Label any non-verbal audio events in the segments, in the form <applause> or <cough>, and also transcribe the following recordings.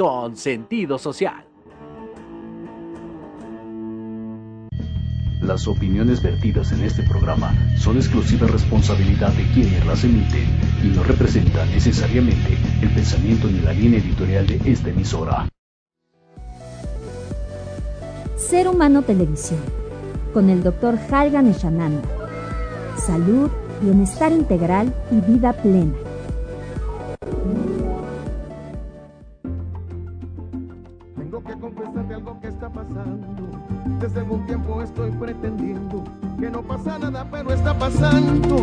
Con sentido social. Las opiniones vertidas en este programa son exclusiva responsabilidad de quienes las emiten y no representan necesariamente el pensamiento ni la línea editorial de esta emisora. Ser Humano Televisión, con el Dr. Halgan Eshananda. Salud, bienestar integral y vida plena. Tengo que confesarte algo que está pasando. Desde algún tiempo estoy pretendiendo que no pasa nada, pero está pasando.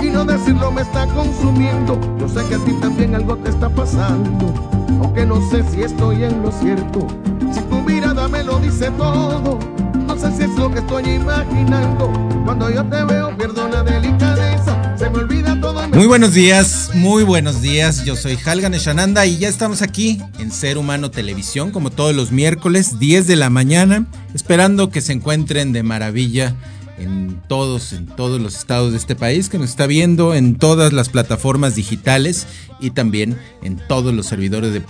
Y no decirlo me está consumiendo. Yo sé que a ti también algo te está pasando. Aunque no sé si estoy en lo cierto. Si tu mirada me lo dice todo. No sé si es lo que estoy imaginando. Cuando yo te veo pierdo la delicadeza. Se me olvida todo. Muy buenos días, muy buenos días. Yo soy Halgan Eshananda y ya estamos aquí en Ser Humano Televisión, como todos los miércoles, 10 de la mañana, esperando que se encuentren de maravilla en todos, en todos los estados de este país, que nos está viendo en todas las plataformas digitales y también en todos los servidores de,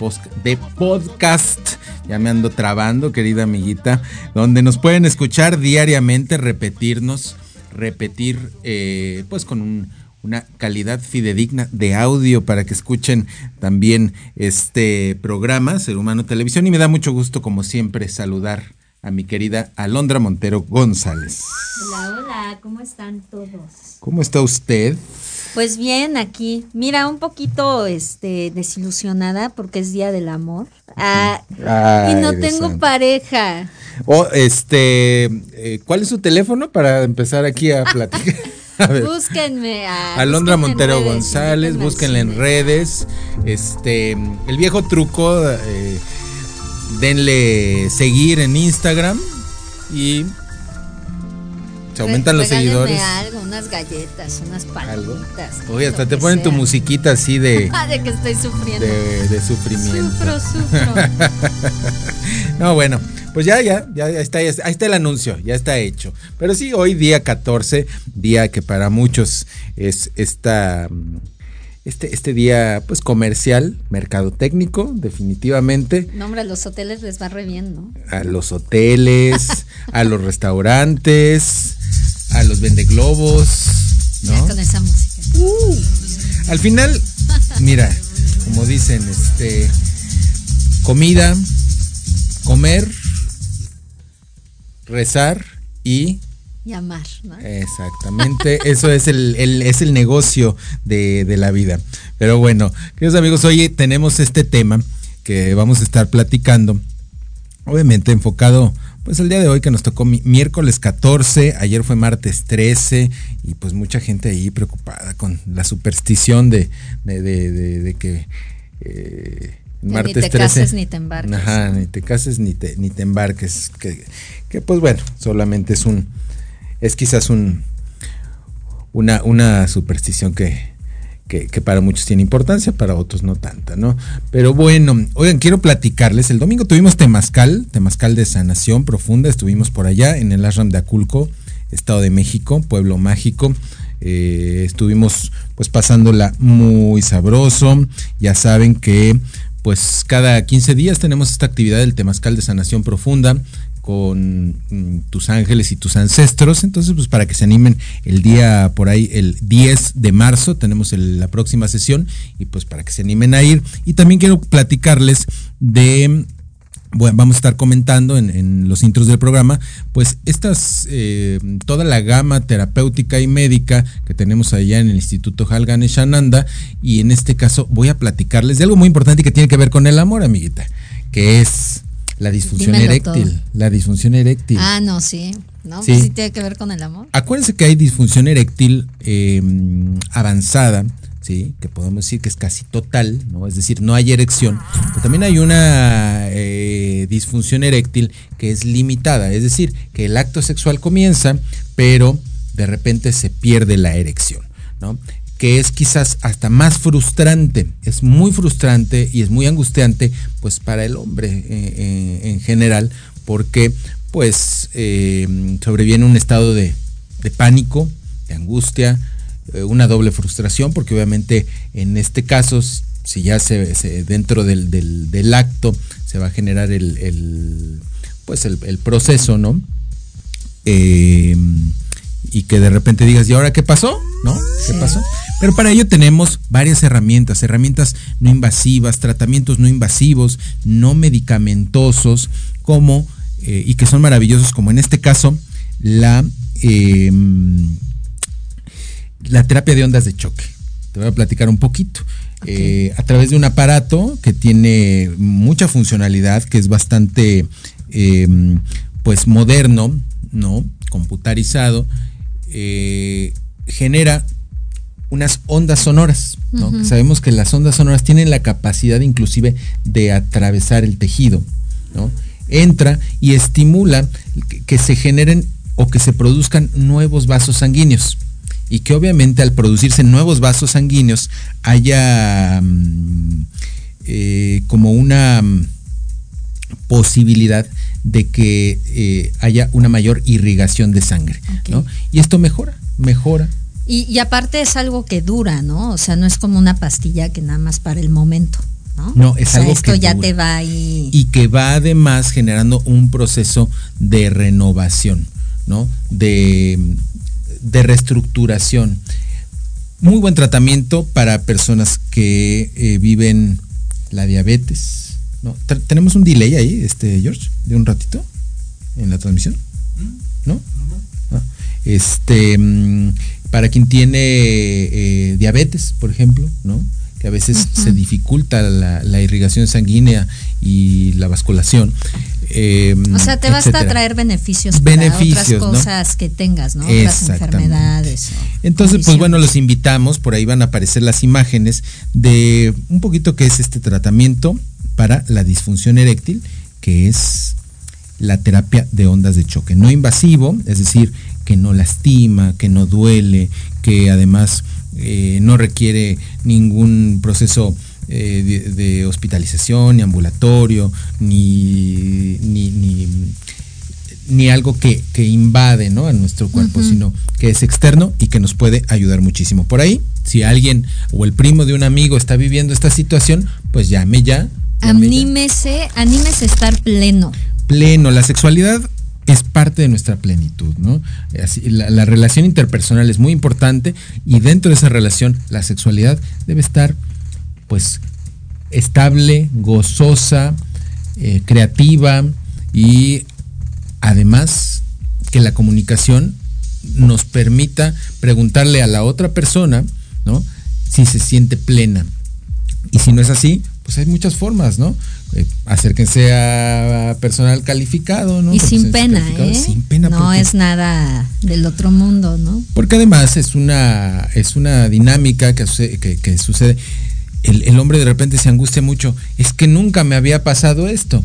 podcast. Ya me ando trabando, querida amiguita, donde nos pueden escuchar diariamente, repetirnos, repetir, eh, pues con un una calidad fidedigna de audio para que escuchen también este programa, Ser Humano Televisión. Y me da mucho gusto, como siempre, saludar a mi querida Alondra Montero González. Hola, hola, ¿cómo están todos? ¿Cómo está usted? Pues bien, aquí. Mira, un poquito este desilusionada porque es Día del Amor. Ah, Ay, y no tengo santo. pareja. O este, eh, ¿cuál es su teléfono para empezar aquí a platicar? <laughs> <laughs> A ver. Búsquenme a Alondra Montero redes, González, búsquenla en redes. Este, el viejo truco, eh, denle seguir en Instagram y se aumentan los seguidores. algo, unas galletas, unas palomitas. Oye, hasta te ponen tu musiquita así de, <laughs> Ah, de que estoy sufriendo. de, de sufrimiento. Sufro, sufro. <laughs> No, bueno, pues ya, ya, ya, está, ya está, ahí está el anuncio, ya está hecho. Pero sí, hoy día 14, día que para muchos es esta, mm, este, este día pues comercial, mercadotécnico, definitivamente. No, hombre, a los hoteles les va re bien, ¿no? A los hoteles, a los restaurantes, a los vendeglobos, Ya ¿no? con esa música. Al final, mira, como dicen, este, comida, comer, rezar y Y amar, ¿no? exactamente, eso es el, el- es el negocio de, de la vida. Pero bueno, queridos amigos, hoy tenemos este tema que vamos a estar platicando, obviamente enfocado pues el día de hoy que nos tocó mi- miércoles 14, ayer fue martes 13 y pues mucha gente ahí preocupada con la superstición de, de, de- de- de que eh, ni martes te 13 cases ni te embarques. Ajá, ni te cases ni te, ni te embarques. Que, que, pues bueno, solamente es un, es quizás un, una, una superstición que, que, que para muchos tiene importancia, para otros no tanta, ¿no? Pero bueno, oigan, quiero platicarles, el domingo tuvimos Temazcal, Temazcal de sanación profunda, estuvimos por allá en el Ashram de Aculco, Estado de México, pueblo mágico. Eh, estuvimos pues pasándola muy sabroso. Ya saben que pues cada 15 días tenemos esta actividad del Temazcal de Sanación Profunda con mm, tus ángeles y tus ancestros. Entonces, pues para que se animen el día por ahí, el 10 de marzo, tenemos la próxima sesión y pues para que se animen a ir. Y también quiero platicarles de bueno, vamos a estar comentando en, en los intros del programa, pues estas, eh, toda la gama terapéutica y médica que tenemos allá en el Instituto Halgan Shananda, y en este caso voy a platicarles de algo muy importante que tiene que ver con el amor, amiguita, que es la disfunción Dímelo eréctil. todo. La disfunción eréctil. Ah, no, sí. ¿No? Sí. Pues sí tiene que ver con el amor. Acuérdense que hay disfunción eréctil eh, avanzada, ¿sí? que podemos decir que es casi total, ¿no? es decir, no hay erección, pero también hay una eh, disfunción eréctil que es limitada, es decir, que el acto sexual comienza, pero de repente se pierde la erección, ¿no? que es quizás hasta más frustrante, es muy frustrante y es muy angustiante, pues para el hombre eh, eh, en general, porque pues sobreviene un estado de, de pánico, de angustia, una doble frustración, porque obviamente en este caso si ya se, dentro del, del, acto se va a generar el, pues el, proceso, ¿no? Eh, y que de repente digas, ¿y ahora qué pasó? ¿No? ¿Qué pasó? Pero para ello tenemos varias herramientas, herramientas no invasivas, tratamientos no invasivos, no medicamentosos, como, eh, y que son maravillosos, como en este caso, la, em, la terapia de ondas de choque. Te voy a platicar un poquito. Eh, a través de un aparato que tiene mucha funcionalidad, que es bastante em, pues moderno, ¿no? computarizado, eh, genera unas ondas sonoras. Sabemos que las ondas sonoras tienen la capacidad inclusive de atravesar el tejido. Entra y estimula que se generen o que se produzcan nuevos vasos sanguíneos y que obviamente al producirse nuevos vasos sanguíneos haya mm, eh, como una mm, posibilidad de que eh, haya una mayor irrigación de sangre. Y esto mejora, mejora. Y, aparte es algo que dura, ¿no? O sea, no es como una pastilla que nada más para el momento. ¿no? No, es algo esto ya te va y... y que va además generando un proceso de renovación, ¿no? De, de reestructuración. Muy buen tratamiento para personas que eh, viven la diabetes, no, tenemos un delay ahí, este George, de un ratito en la transmisión. ¿No? Ah, este, mm, para quien tiene eh, diabetes, por ejemplo, ¿no? Que a veces se dificulta la, irrigación sanguínea y la vasculación. Em, o sea, te basta a traer beneficios, beneficios para otras cosas que tengas, ¿no? Otras enfermedades. Entonces, pues bueno, los invitamos, por ahí van a aparecer las imágenes de un poquito qué es este tratamiento para la disfunción eréctil, que es la terapia de ondas de choque. No invasivo, es decir, que no lastima, que no duele, que además eh, no requiere ningún proceso eh, de, hospitalización, ni ambulatorio, ni, ni, algo que, invade ¿no? a nuestro cuerpo, sino que es externo y que nos puede ayudar muchísimo. Por ahí, si alguien o el primo de un amigo está viviendo esta situación, pues llame ya Anímese, anímese a estar pleno. Pleno, la sexualidad es parte de nuestra plenitud, ¿no? la, relación interpersonal es muy importante y dentro de esa relación la sexualidad debe estar, pues, estable, gozosa, eh, creativa y además que la comunicación nos permita preguntarle a la otra persona, ¿no? Si se siente plena. Y si no es así, pues hay muchas formas, ¿no? Eh, acérquense a personal calificado, ¿no? Y sin pena, ¿eh? Sin pena. No es nada del otro mundo, ¿no? Porque además es una, es una dinámica que, que, sucede. El, hombre de repente se angustia mucho. Es que nunca me había pasado esto.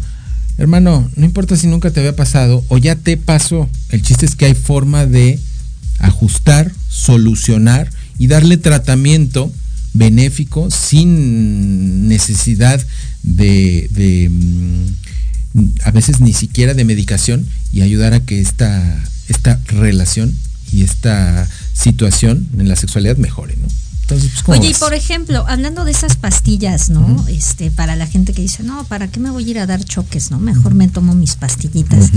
Hermano, no importa si nunca te había pasado o ya te pasó. El chiste es que hay forma de ajustar, solucionar y darle tratamiento benéfico sin necesidad de, mm, a veces ni siquiera de medicación y ayudar a que esta, esta relación y esta situación en la sexualidad mejore, ¿no? Entonces, pues, Oye, y por ejemplo, hablando de esas pastillas, ¿no? Este, para la gente que dice, no, ¿para qué me voy a ir a dar choques, no? Mejor me tomo mis pastillitas.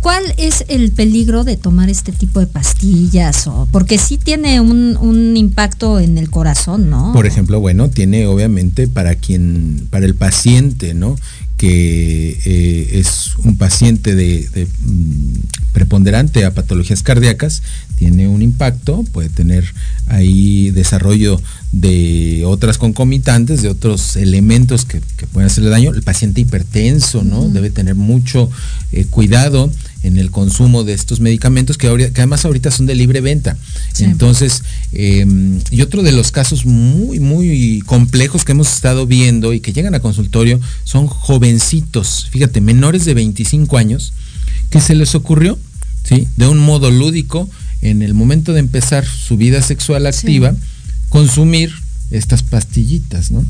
¿Cuál es el peligro de tomar este tipo de pastillas? O, porque sí tiene un, impacto en el corazón, ¿no? Por ejemplo, bueno, tiene obviamente para quien, para el paciente, ¿no? Que eh, es un paciente de, mm, preponderante a patologías cardíacas, tiene un impacto, puede tener ahí desarrollo de otras concomitantes, de otros elementos que, pueden hacerle daño. El paciente hipertenso, ¿no? Debe tener mucho eh, cuidado en el consumo de estos medicamentos que, además ahorita son de libre venta. Entonces, em, y otro de los casos muy, muy complejos que hemos estado viendo y que llegan a consultorio son jovencitos, fíjate, menores de 25 años, que se les ocurrió, ¿sí? De un modo lúdico, en el momento de empezar su vida sexual activa, consumir estas pastillitas, ¿no?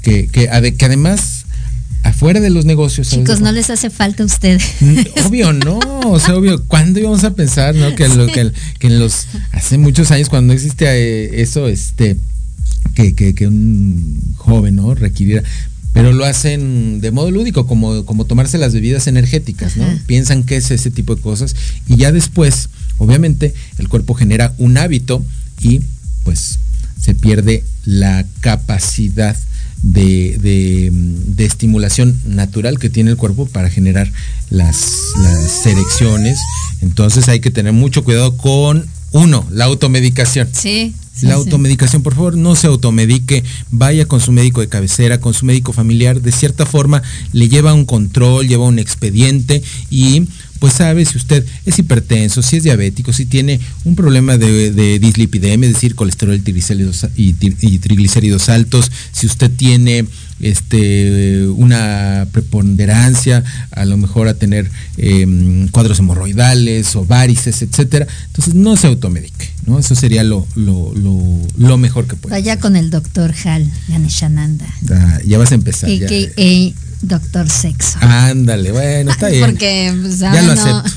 Que, que, que además afuera de los negocios. Chicos, no les hace falta a ustedes. Mm, obvio, no, o sea, obvio, ¿cuándo íbamos a pensar, no? Que, lo, que, en los, hace muchos años cuando no existe eh, eso, este, que, que, un joven, ¿no? Requiriera pero lo hacen de modo lúdico, como, como tomarse las bebidas energéticas, ¿no? Piensan que es ese tipo de cosas y ya después, obviamente, el cuerpo genera un hábito y pues se pierde la capacidad de, de, estimulación natural que tiene el cuerpo para generar las, las erecciones. Entonces hay que tener mucho cuidado con, uno, la automedicación. Sí la automedicación, por favor, no se automedique, vaya con su médico de cabecera, con su médico familiar, de cierta forma le lleva un control, lleva un expediente y pues sabe si usted es hipertenso, si es diabético, si tiene un problema de, dislipidemia, es decir, colesterol y, y triglicéridos altos, si usted tiene este, una preponderancia, a lo mejor a tener em, cuadros hemorroidales o varices, etcétera. Entonces no se automedique, ¿no? Eso sería lo, lo, mejor que puede. Vaya con el doctor Hal Ganeshananda. Ah, ya vas a empezar. Ya. Doctor sexo. Ándale, bueno, está <laughs> bien. Porque pues, ya lo acepto.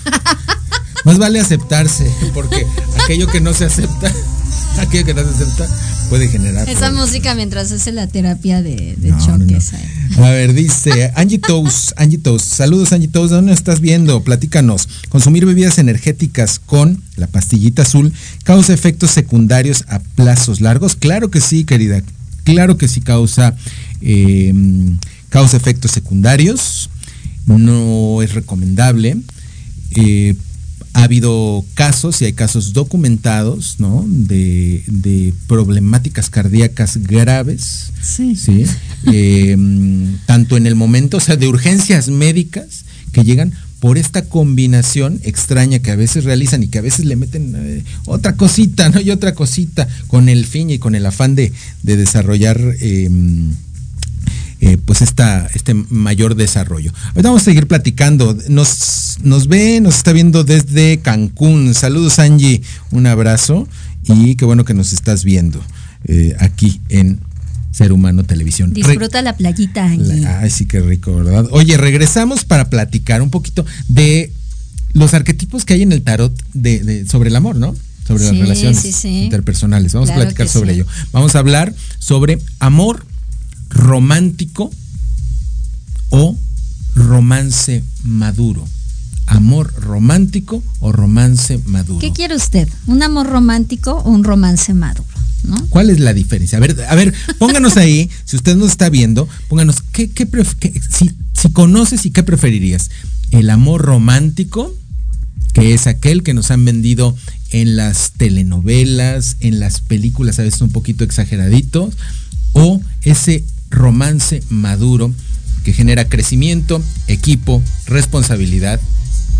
Más vale aceptarse, porque aquello que no se acepta, <laughs> aquello que no se acepta, puede generar. Esa música mientras hace la terapia de, choques. A ver, dice Angie Toast, Angie Toast, saludos Angie Toast, ¿dónde estás viendo? Platícanos. Consumir bebidas energéticas con la pastillita azul causa efectos secundarios a plazos largos. Claro que sí, querida. Claro que sí causa, em, causa efectos secundarios. No es recomendable. Eh, ha habido casos, y hay casos documentados, ¿no? De, problemáticas cardíacas graves. Sí. Eh, tanto en el momento, o sea, de urgencias médicas que llegan por esta combinación extraña que a veces realizan y que a veces le meten eh, otra cosita, ¿no? Y otra cosita con el fin y con el afán de, desarrollar. Em, eh, pues esta, este mayor desarrollo. Ahorita vamos a seguir platicando. Nos, nos ve, nos está viendo desde Cancún. Saludos Angie, un abrazo y qué bueno que nos estás viendo eh, aquí en Ser Humano Televisión. Disfruta la playita, Angie. ay, sí, qué rico, ¿verdad? Oye, regresamos para platicar un poquito de los arquetipos que hay en el tarot de, sobre el amor, ¿no? Sobre las relaciones interpersonales. Vamos a platicar sobre ello. Vamos a hablar sobre amor romántico o romance maduro. Amor romántico o romance maduro. ¿Qué quiere usted? ¿Un amor romántico o un romance maduro? ¿no? ¿Cuál es la diferencia? A ver, a ver, pónganos ahí, <laughs> si usted nos está viendo, pónganos, ¿qué, qué, si, si conoces y qué preferirías? ¿El amor romántico, que es aquel que nos han vendido en las telenovelas, en las películas a veces un poquito exageraditos, o ese romance maduro que genera crecimiento, equipo, responsabilidad.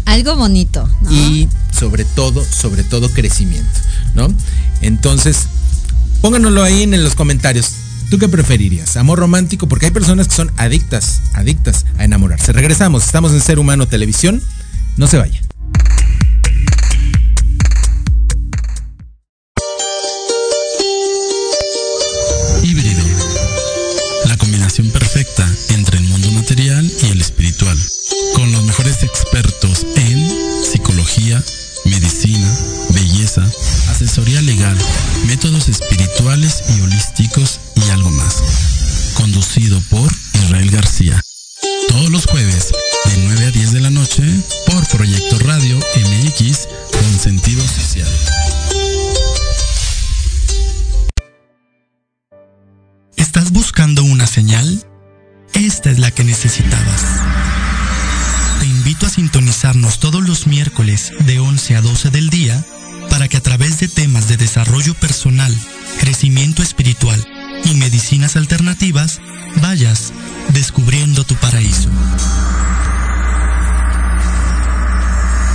Algo bonito. Y sobre todo, sobre todo crecimiento, ¿no? Entonces, pónganoslo ahí en los comentarios. ¿Tú qué preferirías? ¿Amor romántico? Porque hay personas que son adictas, adictas a enamorarse. Regresamos, estamos en Ser Humano Televisión. No se vaya. Asesoría legal, métodos espirituales y holísticos y algo más. Conducido por Israel García. Todos los jueves, de 9 a 10 de la noche, por Proyecto Radio MX con sentido social. ¿Estás buscando una señal? Esta es la que necesitabas. Te invito a sintonizarnos todos los miércoles de 11 a 12 del día para que a través de temas de desarrollo personal, crecimiento espiritual y medicinas alternativas vayas descubriendo tu paraíso.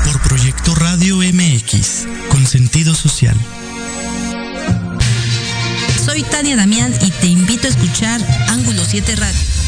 Por Proyecto Radio MX, con sentido social. Soy Tania Damián y te invito a escuchar Ángulo 7 Radio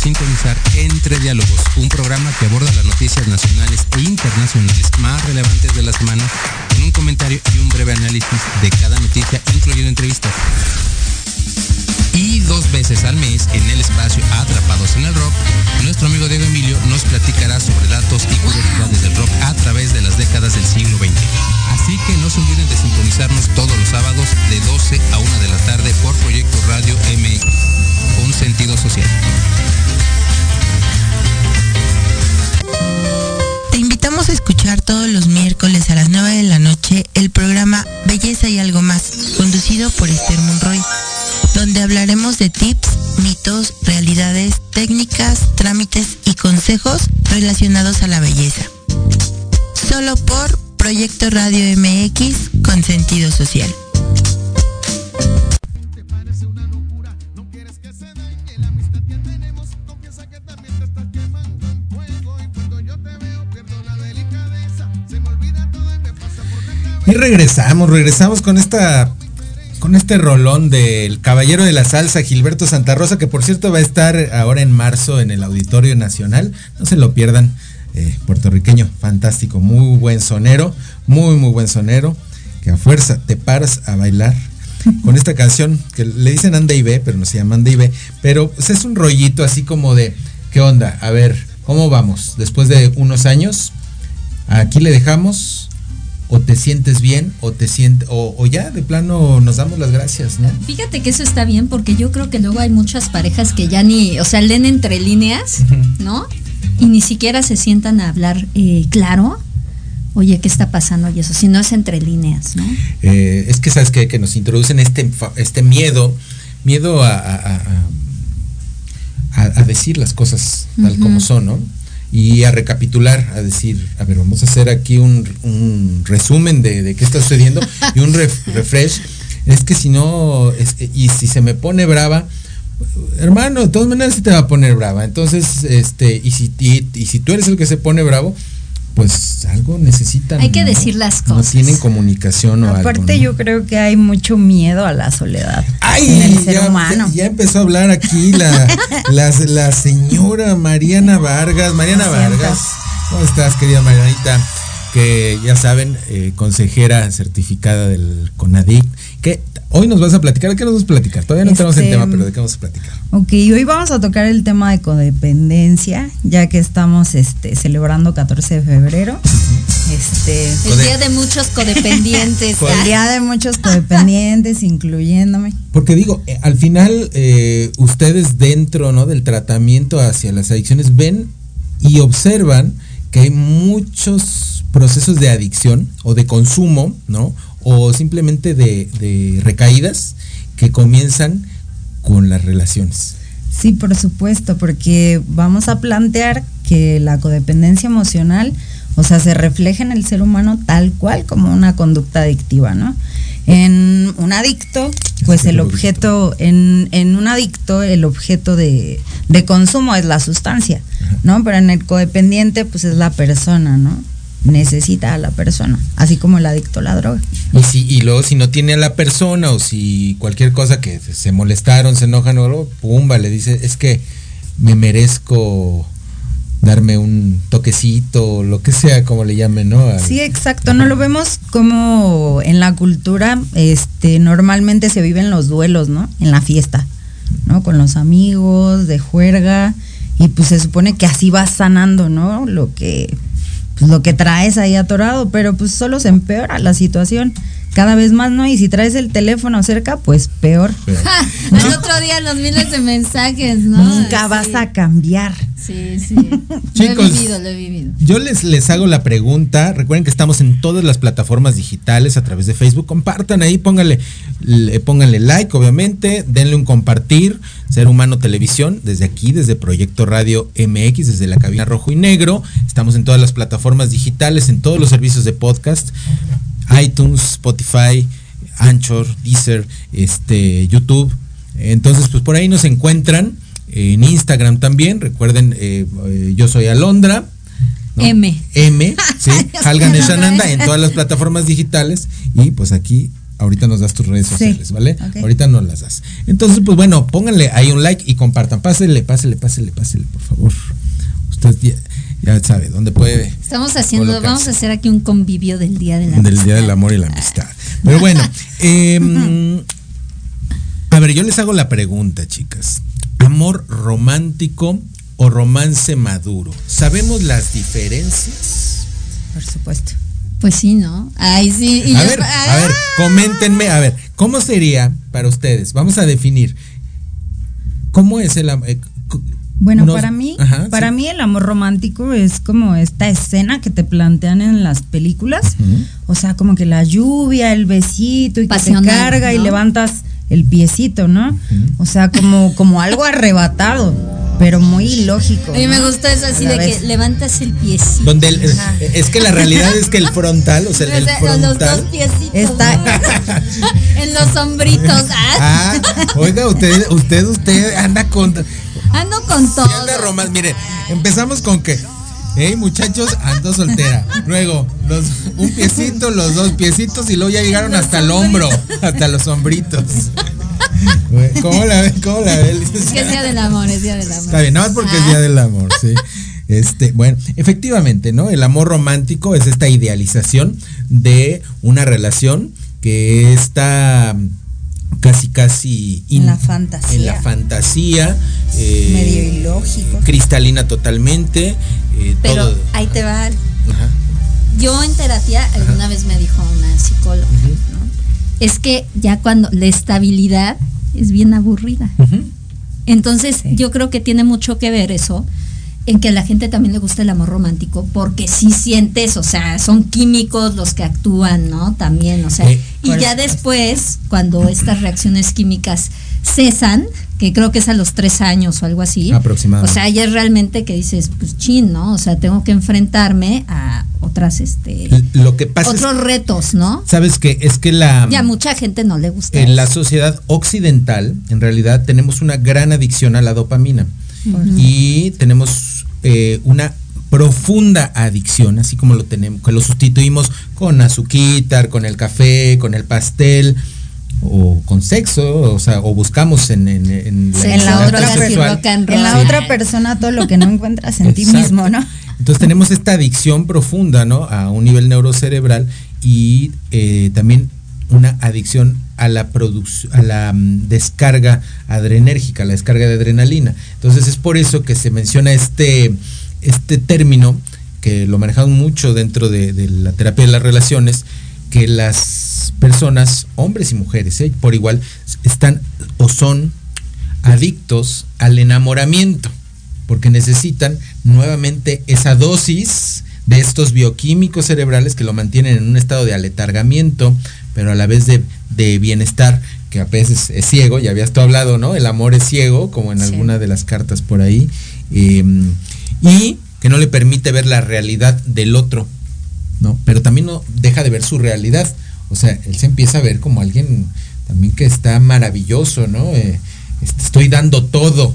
Sintonizar Entre Diálogos, un programa que aborda las noticias nacionales e internacionales más relevantes de la semana comentario y un breve análisis de cada noticia, incluyendo entrevistas. Y dos veces al mes, en el espacio Atrapados en el Rock, nuestro amigo Diego Emilio nos platicará sobre datos y curiosidades del rock a través de las décadas del siglo XX. Así que no se olviden de sintonizarnos todos los sábados de 12 a 1 de la tarde por Proyecto Radio MX, con sentido social. Te invitamos a escuchar todos los miércoles a las 9 de la noche el programa Belleza y algo más, conducido por Esther Monroy, donde hablaremos de tips, mitos, realidades, técnicas, trámites y consejos relacionados a la belleza. Solo por Proyecto Radio MX con sentido social. Y regresamos, regresamos con esta con este rolón del Caballero de la Salsa, Gilberto Santa Rosa, que por cierto va a estar ahora en marzo en el Auditorio Nacional. No se lo pierdan. Eh, puertorriqueño, fantástico, muy buen sonero, muy, muy buen sonero, que a fuerza te paras a bailar con esta canción que le dicen Anda y ve, pero no se llama Anda y ve, pero pues, es un rollito así como de, ¿qué onda? A ver, ¿cómo vamos? Después de unos años, aquí le dejamos, o te sientes bien, o te sientes, o, o ya de plano nos damos las gracias, ¿no? Fíjate que eso está bien porque yo creo que luego hay muchas parejas que ya ni, o sea, leen entre líneas, ¿no? Y ni siquiera se sientan a hablar eh, claro. Oye, ¿qué está pasando? Y eso, si no es entre líneas, ¿no? Eh, es que sabes qué? que nos introducen este, este miedo, miedo a, a- a- decir las cosas tal como son, ¿no? Y a recapitular, a decir, a ver, vamos a hacer aquí un, un resumen de, de qué está sucediendo y un ref- <laughs> refresh. Es que si no, es- y si se me pone brava, hermano, de todas maneras se te va a poner brava. Entonces, este, y si, y, y si tú eres el que se pone bravo, pues algo necesitan. Hay que ¿no? decir las No cosas. tienen comunicación o algo. Aparte ¿no? yo creo que hay mucho miedo a la soledad ¡Ay! en el ser ya, humano. ya- ya empezó a hablar aquí la, <laughs> la, la señora Mariana Vargas. Mariana. Vargas, ¿cómo estás, querida Marianita? Que ya saben, eh, consejera certificada del CONADIC. Que hoy nos vas a platicar. ¿De qué nos vas a platicar? Todavía no tenemos el Este, tema, pero ¿de qué vamos a platicar? Ok, hoy vamos a tocar el tema de codependencia, ya que estamos este, celebrando 14 de febrero. Este, El día de muchos codependientes. <laughs> Code- el día de muchos codependientes, incluyéndome. Porque digo, eh, al final eh, ustedes dentro ¿no? del tratamiento hacia las adicciones ven y observan que hay muchos procesos de adicción o de consumo, ¿no? O simplemente de, de recaídas que comienzan con las relaciones. Sí, por supuesto, porque vamos a plantear que la codependencia emocional, o sea, se refleja en el ser humano tal cual como una conducta adictiva, ¿no? En un adicto, pues el objeto, en, en un adicto, el objeto de, de consumo es la sustancia, ¿no? Pero en el codependiente, pues es la persona, ¿no? Necesita a la persona, así como el adicto a la droga. Y si, y luego si no tiene a la persona o si cualquier cosa que se molestaron, se enojan o algo, pumba, le dice, es que me merezco darme un toquecito, lo que sea, como le llamen, ¿no? Sí, exacto. No lo vemos como en la cultura, este, normalmente se viven los duelos, ¿no? En la fiesta, ¿no? Con los amigos, de juerga, y pues se supone que así vas sanando, ¿no? Lo que, lo que traes ahí atorado, pero pues solo se empeora la situación cada vez más, ¿no? Y si traes el teléfono cerca, pues peor. Pero- <laughs> Al otro día los miles de mensajes, ¿no? Nunca Sí. vas a cambiar. Sí, sí. <laughs> lo Chicos. he vivido, lo he vivido. Yo les, les hago la pregunta. Recuerden que estamos en todas las plataformas digitales a través de Facebook. Compartan ahí, pónganle, le- pónganle like, obviamente. Denle un compartir. Ser Humano Televisión, desde aquí, desde Proyecto Radio MX, desde la cabina rojo y negro. Estamos en todas las plataformas digitales, en todos los servicios de podcast. iTunes, Spotify, Anchor, Deezer, este, YouTube. Entonces, pues por ahí nos encuentran. En Instagram también. Recuerden, eh, eh, yo soy Alondra. ¿no? M. M, <laughs> sí, Halgan Eshananda en todas las plataformas digitales y pues aquí ahorita nos das tus redes Sí, sociales, ¿vale? Ahorita nos las das. Entonces, pues bueno, pónganle ahí un like y compartan. Pásele, pásele, pásele, pásele, por favor. Usted ya- sabe, dónde puede. Estamos haciendo, colocarse. vamos a hacer aquí un convivio del Día de la Del Amistad. Día del Amor y la Amistad. Pero bueno, <laughs> em, a ver, yo les hago la pregunta, chicas. ¿Amor romántico o romance maduro? ¿Sabemos las diferencias? Por supuesto. Pues sí, ¿no? Ay, sí. y A yo- ver, ah, a ver, coméntenme, a ver, ¿cómo sería para ustedes? Vamos a definir. ¿Cómo es el eh, Bueno, para mí, Ajá, para sí. mí el amor romántico es como esta escena que te plantean en las películas, o sea, como que la lluvia, el besito y que te carga y levantas el piecito, ¿no? O sea, como como algo arrebatado, pero muy ilógico. A mí me gusta eso así de vez. que levantas el piecito. Donde el- es que la realidad es que el frontal, o sea, el, el <laughs> O sea, los dos frontal. piecitos. Está- ¿no? <laughs> <laughs> en los sombritos. Ah, Ah, oiga, usted, usted, usted anda con. Ando con Sí, todo. anda romance. Mire, empezamos con que. Hey muchachos, ando soltera. Luego, los, un piecito, los dos piecitos y luego ya llegaron hasta el hombro, hasta los hombritos. ¿Cómo la ve? ¿Cómo la ve? Es que es día del amor, es día del amor. Está bien, nada más porque es Ah. día del amor, sí. Este, bueno, efectivamente, ¿no? El amor romántico es esta idealización de una relación que está casi casi En la fantasía. en la fantasía eh, medio ilógico. cristalina totalmente eh, Pero todo ahí te va. Ajá. Yo en terapia alguna vez me dijo una psicóloga. Es que ya cuando la estabilidad es bien aburrida. Entonces, yo creo que tiene mucho que ver eso en que a la gente también le gusta el amor romántico porque si sientes, o sea, son químicos los que actúan, ¿no? También, o sea, Eh, y ya después, cuando estas reacciones químicas cesan, que creo que es a los tres años o algo así, Aproximadamente. o sea, ya es realmente que dices, pues chin, ¿no? O sea, tengo que enfrentarme a otras, este, lo que pasa otros es retos, ¿no? sabes que es que la Ya a mucha gente no le gusta. en la sociedad occidental, en realidad, tenemos una gran adicción a la dopamina. Y tenemos eh, una profunda adicción, así como lo tenemos, que lo sustituimos con azuquitar, con el café, con el pastel o con sexo, o sea, o buscamos en, en, en la otra sexual. En la Sí. otra persona todo lo que no encuentras en ti mismo, ¿no? Entonces tenemos esta adicción profunda, ¿no? A un nivel neurocerebral y eh, también una adicción a la producción, a la mm, descarga adrenérgica, la descarga de adrenalina. Entonces es por eso que se menciona este, este término que lo manejamos mucho dentro de, de la terapia de las relaciones, que las personas, hombres y mujeres, ¿eh? por igual, están o son adictos al enamoramiento porque necesitan nuevamente esa dosis de estos bioquímicos cerebrales que lo mantienen en un estado de aletargamiento, pero a la vez de, de bienestar, que a veces es ciego, ya habías tú hablado, ¿no? El amor es ciego, como en Sí. alguna de las cartas por ahí, eh, y que no le permite ver la realidad del otro, ¿no? Pero también no deja de ver su realidad, o sea, él se empieza a ver como alguien también que está maravilloso, ¿no? Eh, este, estoy dando todo,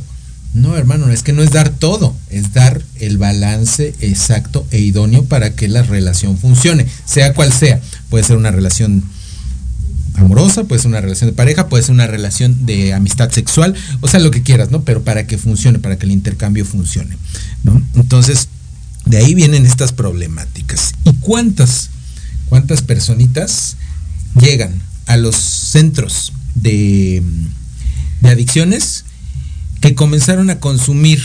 no, hermano, es que no es dar todo, es dar el balance exacto e idóneo para que la relación funcione, sea cual sea. Puede ser una relación amorosa, puede ser una relación de pareja, puede ser una relación de amistad sexual, o sea, lo que quieras, ¿no? Pero para que funcione, para que el intercambio funcione, ¿no? Entonces, de ahí vienen estas problemáticas. ¿Y cuántas, cuántas personitas llegan a los centros de, de adicciones que comenzaron a consumir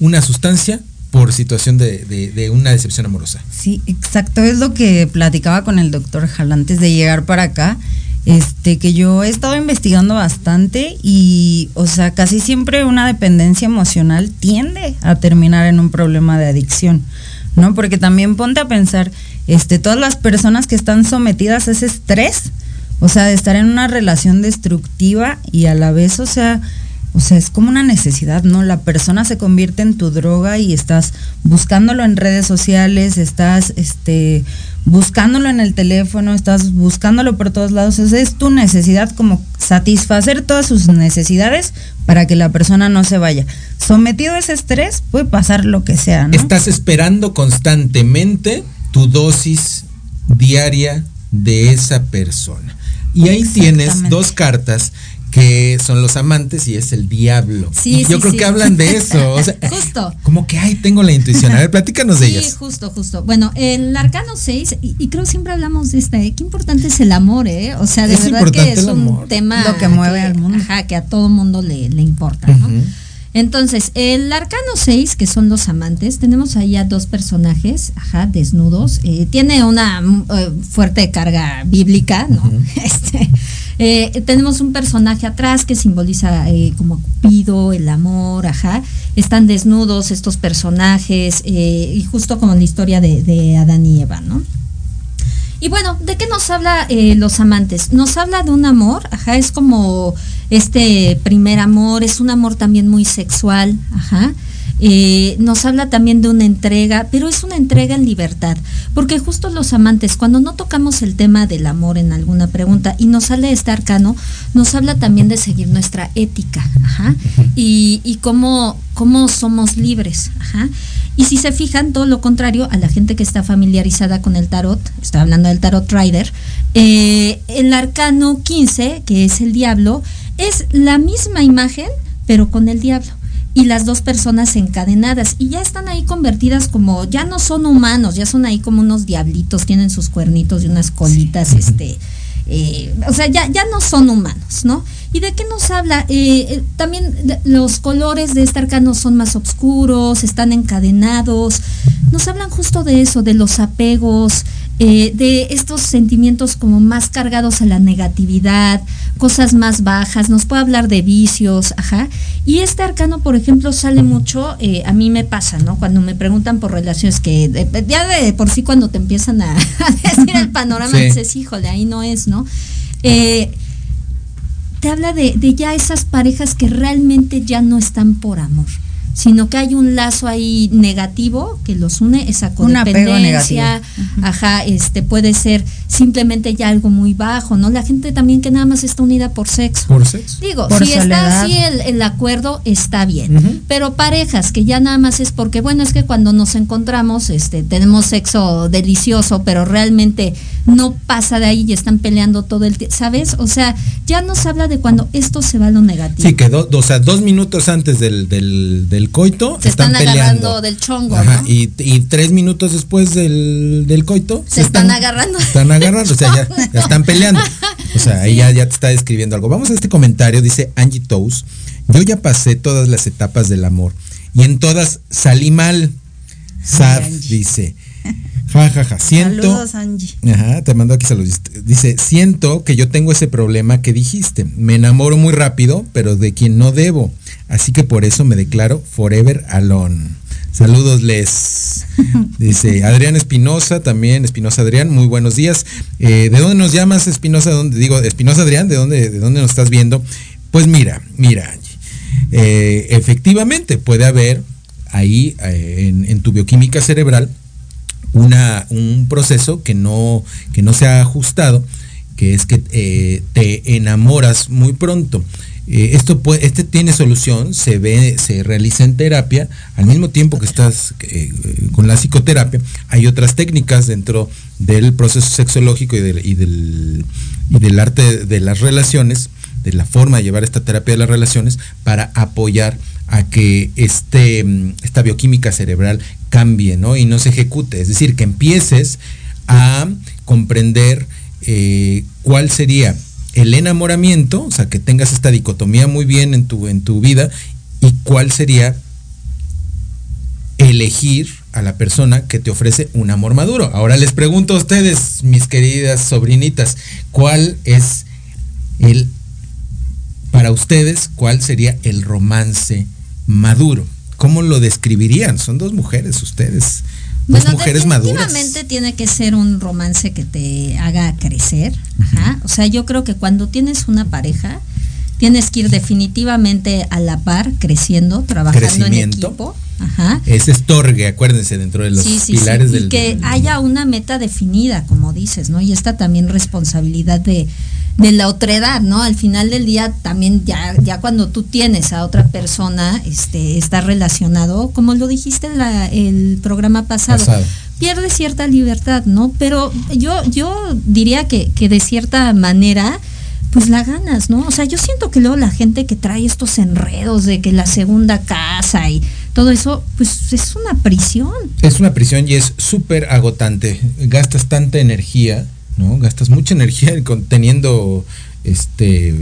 una sustancia por situación de, de- de una decepción amorosa? Sí, exacto, es lo que platicaba con el doctor Jal antes de llegar para acá. Este, que yo he estado investigando bastante y, o sea, casi siempre una dependencia emocional tiende a terminar en un problema de adicción, ¿no? Porque también ponte a pensar, este, todas las personas que están sometidas a ese estrés, o sea, de estar en una relación destructiva y a la vez, o sea, o sea, es como una necesidad, ¿no? La persona se convierte en tu droga y estás buscándolo en redes sociales, estás este buscándolo en el teléfono, estás buscándolo por todos lados. Es tu necesidad como satisfacer todas sus necesidades para que la persona no se vaya. Sometido a ese estrés puede pasar lo que sea, ¿no? Estás esperando constantemente tu dosis diaria de esa persona. Y ahí tienes dos cartas que son los amantes y es el diablo. Sí, Yo sí, creo sí. que hablan de eso. O sea, <laughs> Justo. Como que, ay, tengo la intuición. A ver, platícanos de Sí, ellas. justo, justo. Bueno, el arcano 6, y, y creo siempre hablamos de esta, ¿eh? qué importante es el amor, ¿eh? O sea, de Es verdad importante que es el un tema Lo que mueve al mundo. Ajá, que a todo mundo le, le importa, ¿no? Entonces, el arcano 6, que son los amantes, tenemos ahí a dos personajes, ajá, desnudos. Eh, tiene una mm, eh, fuerte carga bíblica, ¿no? <laughs> Este, eh, tenemos un personaje atrás que simboliza eh, como Cupido, el amor, ajá. Están desnudos estos personajes, eh, y justo como la historia de, de Adán y Eva, ¿no? Y bueno, ¿de qué nos habla los amantes? Nos habla de un amor, ajá, es como este primer amor, es un amor también muy sexual, ajá. Eh, nos habla también de una entrega, pero es una entrega en libertad, porque justo los amantes, cuando no tocamos el tema del amor en alguna pregunta y nos sale este arcano, nos habla también de seguir nuestra ética, ajá, y, y cómo, cómo somos libres, ajá. Y si se fijan, todo lo contrario a la gente que está familiarizada con el tarot, está hablando del tarot rider, eh, el arcano 15, que es el diablo, es la misma imagen, pero con el diablo. Y las dos personas encadenadas. Y ya están ahí convertidas como, ya no son humanos, ya son ahí como unos diablitos, tienen sus cuernitos y unas colitas, este. eh, o sea, ya, ya no son humanos, ¿no? ¿Y de qué nos habla? Eh, eh, también los colores de este arcano son más oscuros, están encadenados. Nos hablan justo de eso, de los apegos, eh, de estos sentimientos como más cargados a la negatividad, cosas más bajas. Nos puede hablar de vicios, ajá. Y este arcano, por ejemplo, sale mucho, eh, a mí me pasa, ¿no? Cuando me preguntan por relaciones que de- ya de por sí cuando te empiezan a, <laughs> a decir el panorama, Sí. dices, híjole, ahí no es, ¿no? Eh, te habla de, de ya esas parejas que realmente ya no están por amor, sino que hay un lazo ahí negativo que los une, esa codependencia, ajá, este puede ser simplemente ya algo muy bajo, ¿no? La gente también que nada más está unida por sexo. Por sexo. Digo, Por si está así el, el acuerdo, está bien. Pero parejas que ya nada más es porque, bueno, es que cuando nos encontramos, este, tenemos sexo delicioso, pero realmente no pasa de ahí y están peleando todo el tiempo, ¿sabes? O sea, ya nos habla de cuando esto se va a lo negativo. Sí, que do- o sea, dos minutos antes del, del, del coito se están, peleando. agarrando del chongo, Ajá, ¿no? y, y tres minutos después del, del coito Se están agarrando. Están agarrando, o sea, ya, ya están peleando. O sea, ahí ya, ya te está describiendo algo. Vamos a este comentario, dice Angie Toes. Yo ya pasé todas las etapas del amor y en todas salí mal. Sad, dice. Ja, ja, ja. Siento. Saludos, Angie. Ajá, te mando aquí saludos. Dice, siento que yo tengo ese problema que dijiste. Me enamoro muy rápido, pero de quien no debo. Así que por eso me declaro forever alone. Saludos, Les. <laughs> Dice Adrián Espinosa, también Espinosa Adrián, muy buenos días. Eh, ¿De dónde nos llamas, Espinosa? ¿De dónde- Digo, Espinosa Adrián, ¿de dónde, ¿de dónde nos estás viendo? Pues mira, mira, Angie. Eh, efectivamente, puede haber ahí eh, en, en tu bioquímica cerebral una, un proceso que no, que no se ha ajustado, que es que eh, te enamoras muy pronto. Eh, esto este tiene solución, se ve, se realiza en terapia, al mismo tiempo que estás eh, con la psicoterapia, hay otras técnicas dentro del proceso sexológico y del, y del, y del arte de las relaciones, de la forma de llevar esta terapia de las relaciones, para apoyar a que este, mm, esta bioquímica cerebral cambie ¿no? y no se ejecute. Es decir, que empieces a comprender eh, cuál sería el enamoramiento, o sea, que tengas esta dicotomía muy bien en tu, en tu vida, y cuál sería elegir a la persona que te ofrece un amor maduro. Ahora les pregunto a ustedes, mis queridas sobrinitas, ¿cuál es el, para ustedes, cuál sería el romance maduro? ¿Cómo lo describirían? Son dos mujeres ustedes, dos Bueno, mujeres maduras. definitivamente tiene que ser un romance que te haga crecer. Ajá. O sea, yo creo que cuando tienes una pareja, tienes que ir definitivamente a la par, creciendo, trabajando en equipo. Ajá. Es estorgue, acuérdense, dentro de los Sí, sí, pilares sí. Y del. que del- haya una meta definida, como dices, ¿no? Y esta también responsabilidad de, de la otredad, ¿no? Al final del día también ya, ya cuando tú tienes a otra persona, este, está relacionado, como lo dijiste en la- el programa pasado, Pasado. pierde cierta libertad, ¿no? Pero yo, yo diría que, que de cierta manera pues la ganas, ¿no? O sea, yo siento que luego la gente que trae estos enredos de que la segunda casa y todo eso, pues es una prisión. Es una prisión y es súper agotante. Gastas tanta energía, ¿no? Gastas mucha energía <laughs> teniendo este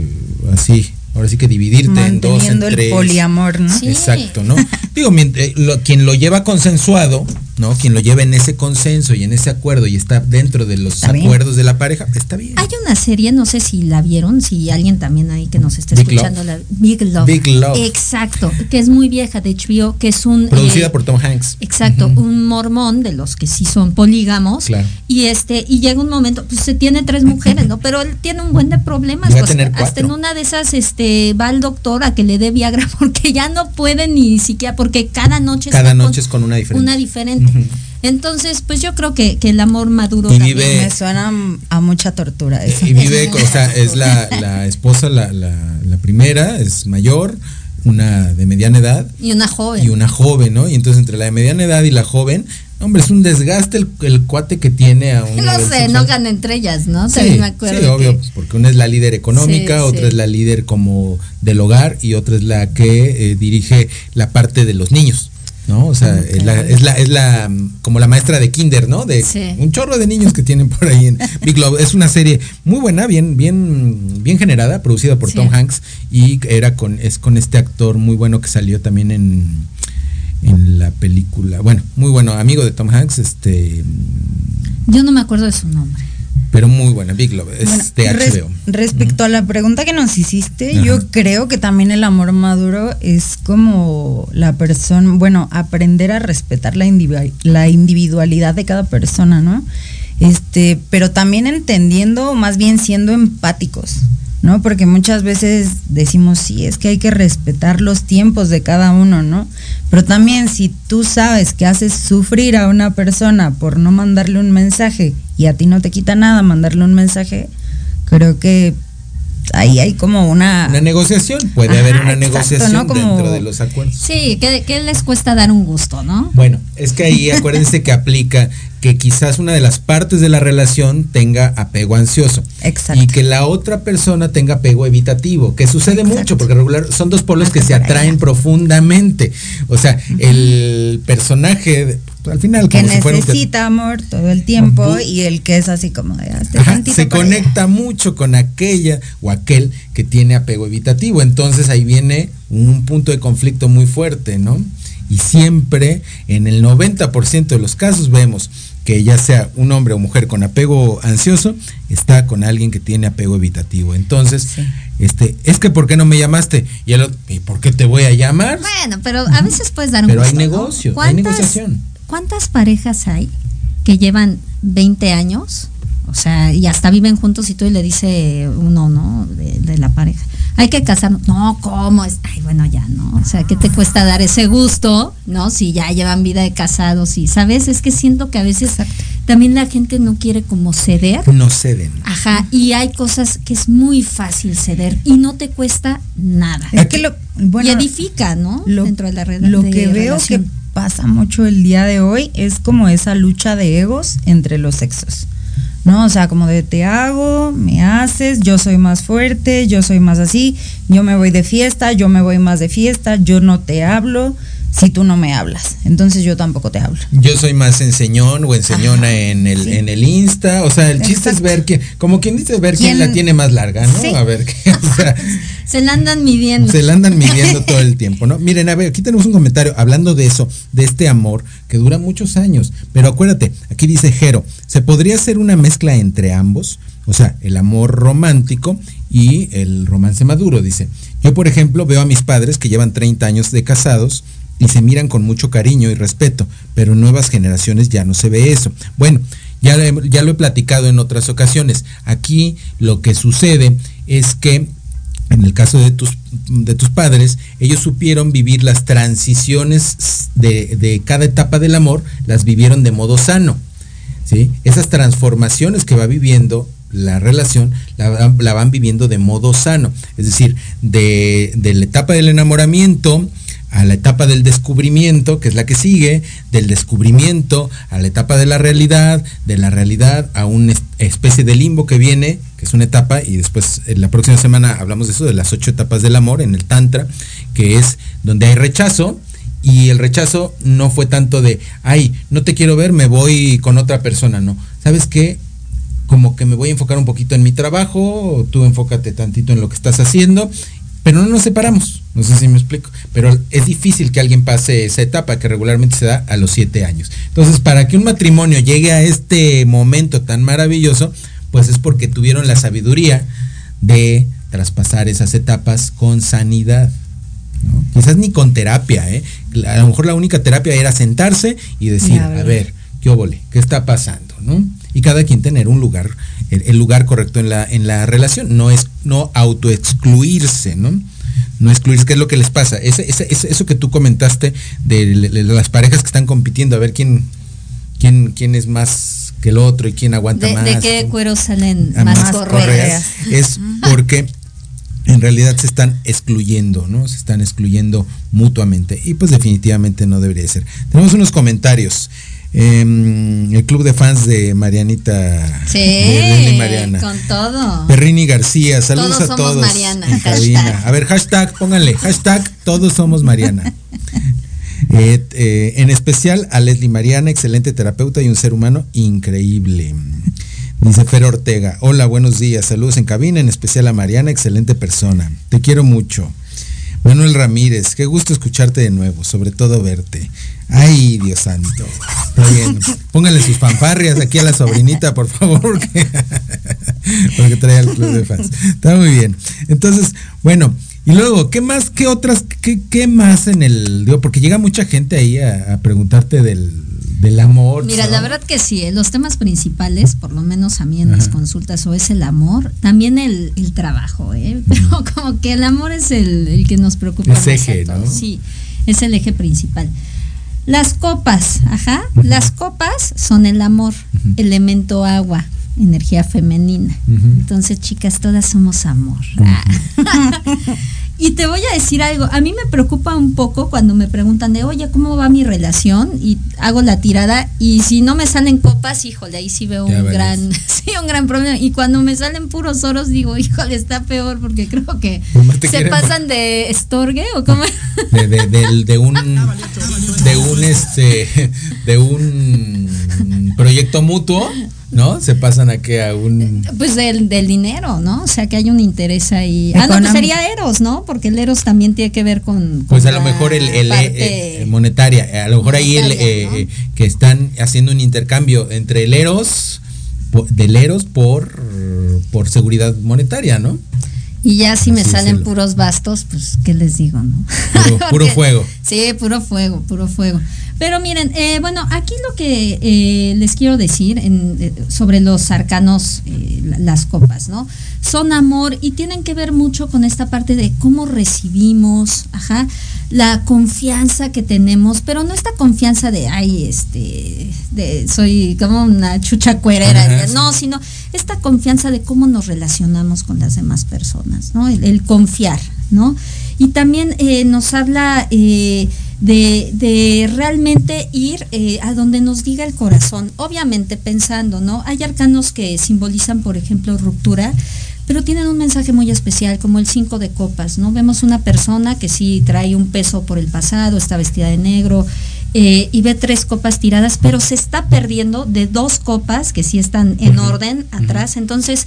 así ahora sí que dividirte en dos, en el poliamor, ¿no? Exacto, ¿no? <laughs> Digo, eh, quien lo lleva consensuado, ¿no? Quien lo lleva en ese consenso y en ese acuerdo y está dentro de los acuerdos de la pareja, está bien. Hay una serie, no sé si la vieron, si alguien también ahí que nos esté escuchando, la Big Love. Big Love. Exacto, que es muy vieja de HBO, que es un... Producida eh, por Tom Hanks. Exacto, un mormón de los que sí son polígamos. Claro. Y este, y llega un momento, pues se tiene tres mujeres, ¿no? Pero él tiene un buen de problemas. Pues, hasta en una de esas, este, va al doctor a que le dé Viagra <laughs> porque ya no puede ni siquiera, porque cada noche... Cada noche es con una diferente. Una diferente. Entonces, pues yo creo que, el amor maduro vive, me suena a mucha tortura eso. Y vive, o sea, es la, esposa, la, la, primera, es mayor, una de mediana edad. Y una joven. Y una joven, ¿no? Y entonces entre la de mediana edad y la joven, hombre, es un desgaste el, cuate que tiene a un... <laughs> No sé, no ganan entre ellas, ¿no? Sí, me acuerdo sí obvio, porque una es la líder económica, otra es la líder como del hogar y otra es la que eh, dirige la parte de los niños. ¿No? O sea, es, la, es, la, como la maestra de Kinder, ¿no? De un chorro de niños que tienen por ahí en <laughs> Big Love. Es una serie muy buena, bien, bien, bien generada, producida por Tom Hanks y era con, es con este actor muy bueno que salió también en, en la película. Bueno, muy bueno, amigo de Tom Hanks, este. Yo no me acuerdo de su nombre pero muy buena, Big Love, es de HBO. respecto a la pregunta que nos hiciste, yo creo que también el amor maduro es como la persona, bueno, aprender a respetar la, la individualidad de cada persona, ¿no? Este, pero también entendiendo, más bien siendo empáticos. ¿No? Porque muchas veces decimos, sí, es que hay que respetar los tiempos de cada uno, ¿no? Pero también si tú sabes que haces sufrir a una persona por no mandarle un mensaje y a ti no te quita nada mandarle un mensaje, creo que ahí hay como una... Una negociación, puede haber una negociación dentro de los acuerdos. Sí, que, les cuesta dar un gusto, ¿no? Bueno, es que ahí <laughs> acuérdense que aplica que quizás una de las partes de la relación tenga apego ansioso. Exacto. Y que la otra persona tenga apego evitativo, que sucede mucho, porque regular son dos polos que se atraen profundamente. O sea, el personaje al final que necesita amor todo el tiempo y el que es así como de ah, se conecta mucho con aquella o aquel que tiene apego evitativo. Entonces ahí viene un punto de conflicto muy fuerte no y siempre en el 90% de los casos vemos que ya sea un hombre o mujer con apego ansioso está con alguien que tiene apego evitativo. Entonces este es que por qué no me llamaste y el ¿y por qué te voy a llamar bueno pero a veces puedes dar un pero hay negocio hay negociación. ¿cuántas parejas hay que llevan 20 años? O sea, y hasta viven juntos y tú le dice uno, ¿no? De, la pareja. Hay que casarnos. No, ¿cómo es? Ay, bueno, ya, ¿no? O sea, ¿qué te cuesta dar ese gusto, ¿no? Si ya llevan vida de casados y, ¿sabes? Es que siento que a veces también la gente no quiere como ceder. No ceden. Ajá, y hay cosas que es muy fácil ceder y no te cuesta nada. Es que lo, y edifica, ¿no? Dentro de la red. Lo que veo que pasa mucho el día de hoy es como esa lucha de egos entre los sexos. ¿No? O sea, como de te hago, me haces, yo soy más fuerte, yo soy más así, yo me voy de fiesta, yo me voy más de fiesta, yo no te hablo, si tú no me hablas. Entonces yo tampoco te hablo. Yo soy más enseñón o enseñona en el en el Insta, o sea, el chiste es ver quién, como quien dice ver quién, la tiene más larga, ¿no? A ver qué, o sea, <laughs> se la andan midiendo. Se la andan midiendo todo el tiempo, ¿no? Miren, a ver, aquí tenemos un comentario hablando de eso, de este amor que dura muchos años, pero acuérdate, aquí dice Jero, se podría hacer una mezcla entre ambos, o sea, el amor romántico y el romance maduro, dice. Yo, por ejemplo, veo a mis padres que llevan 30 años de casados y se miran con mucho cariño y respeto, pero en nuevas generaciones ya no se ve eso. Bueno, ya, ya lo he platicado en otras ocasiones. Aquí lo que sucede es que en el caso de tus, de tus padres, ellos supieron vivir las transiciones de, de, cada etapa del amor, las vivieron de modo sano. ¿sí? Esas transformaciones que va viviendo la relación, la, van viviendo de modo sano. Es decir, de, de la etapa del enamoramiento, a la etapa del descubrimiento, que es la que sigue, del descubrimiento a la etapa de la realidad, de la realidad a una especie de limbo que viene, es una etapa, y después en la próxima semana hablamos de eso, de las ocho etapas del amor en el Tantra, que es donde hay rechazo, y el rechazo no fue tanto de, ay, no te quiero ver, me voy con otra persona, no. ¿Sabes qué? Como que me voy a enfocar un poquito en mi trabajo, tú enfócate tantito en lo que estás haciendo, pero no nos separamos, no sé si me explico, pero es difícil que alguien pase esa etapa que regularmente se da a los siete años. Entonces, para que un matrimonio llegue a este momento tan maravilloso, pues es porque tuvieron la sabiduría de traspasar esas etapas con sanidad. Quizás ni con terapia, ¿eh? A lo mejor la única terapia era sentarse y decir, a ver, ¿qué óvole? ¿Qué está pasando? ¿no? Y cada quien tener un lugar, el, lugar correcto en la, en la relación, no es no autoexcluirse, ¿no? No excluirse, ¿qué es lo que les pasa? Ese, eso que tú comentaste de, las parejas que están compitiendo, a ver quién, quién, quién es más que el otro y quién aguanta más. ¿De qué cuero salen más, más correas? Es porque en realidad se están excluyendo, ¿no? Se están excluyendo mutuamente. Y pues definitivamente no debería ser. Tenemos unos comentarios. Em, el club de fans de Marianita. Sí, de Mariana. Con todo. Perrini García, saludos a todos. Mariana, A ver, hashtag, pónganle, hashtag, todos somos Mariana. <laughs> Eh, eh, en especial a Leslie Mariana, excelente terapeuta y un ser humano increíble. Dice Fer Ortega, hola, buenos días, saludos en cabina, en especial a Mariana, excelente persona. Te quiero mucho. Manuel Ramírez, qué gusto escucharte de nuevo, sobre todo verte. Ay, Dios santo. Está bien. Pónganle sus fanfarrias aquí a la sobrinita, por favor, <laughs> porque, porque trae al club de fans. Está muy bien. Entonces, bueno, y luego, ¿qué más, qué otras, qué, qué más en el, digo, porque llega mucha gente ahí a, preguntarte del, del amor. Mira, la verdad que sí, ¿eh? los temas principales, por lo menos a mí en mis consultas, o es el amor, también el, el trabajo, ¿eh? <laughs> pero como que el amor es el, el que nos preocupa. Es eje, ¿no? Sí, es el eje principal. Las copas, ajá, las copas son el amor, elemento agua energía femenina. Entonces, chicas, todas somos amor. Ah. <laughs> y te voy a decir algo, a mí me preocupa un poco cuando me preguntan de, oye, ¿cómo va mi relación? Y hago la tirada y si no me salen copas, híjole, ahí sí veo un gran, <laughs> sí, un gran problema. Y cuando me salen puros oros, digo, híjole, está peor porque creo que se pasan de estorgue o como... De, de, de, de un, de un, este, de un proyecto mutuo ¿no? Se pasan a que a un... Pues del, dinero, ¿no? O sea, que hay un interés ahí. Ah, no, pues sería Eros, ¿no? Porque el Eros también tiene que ver con... pues a lo mejor el, el, eh, monetaria, a lo mejor ahí el, eh, que están haciendo un intercambio entre el Eros, del Eros por, por seguridad monetaria, ¿no? Y ya si me salen puros bastos, pues, ¿qué les digo, no? Puro, <laughs> fuego. Sí, puro fuego, puro fuego. Pero miren, eh, bueno, aquí lo que eh, les quiero decir en, eh, sobre los arcanos, las copas, ¿no? Son amor y tienen que ver mucho con esta parte de cómo recibimos, ajá, la confianza que tenemos, pero no esta confianza de, ay, este, de, soy como una chucha cuerera, no, sino esta confianza de cómo nos relacionamos con las demás personas, ¿no? El, confiar, ¿no? Y también nos habla de, realmente ir eh, a donde nos diga el corazón, obviamente pensando, ¿no? Hay arcanos que simbolizan, por ejemplo, ruptura, pero tienen un mensaje muy especial, como el cinco de copas, ¿no? Vemos una persona que sí trae un peso por el pasado, está vestida de negro, eh, y ve tres copas tiradas, pero se está perdiendo de dos copas que sí están en orden atrás, entonces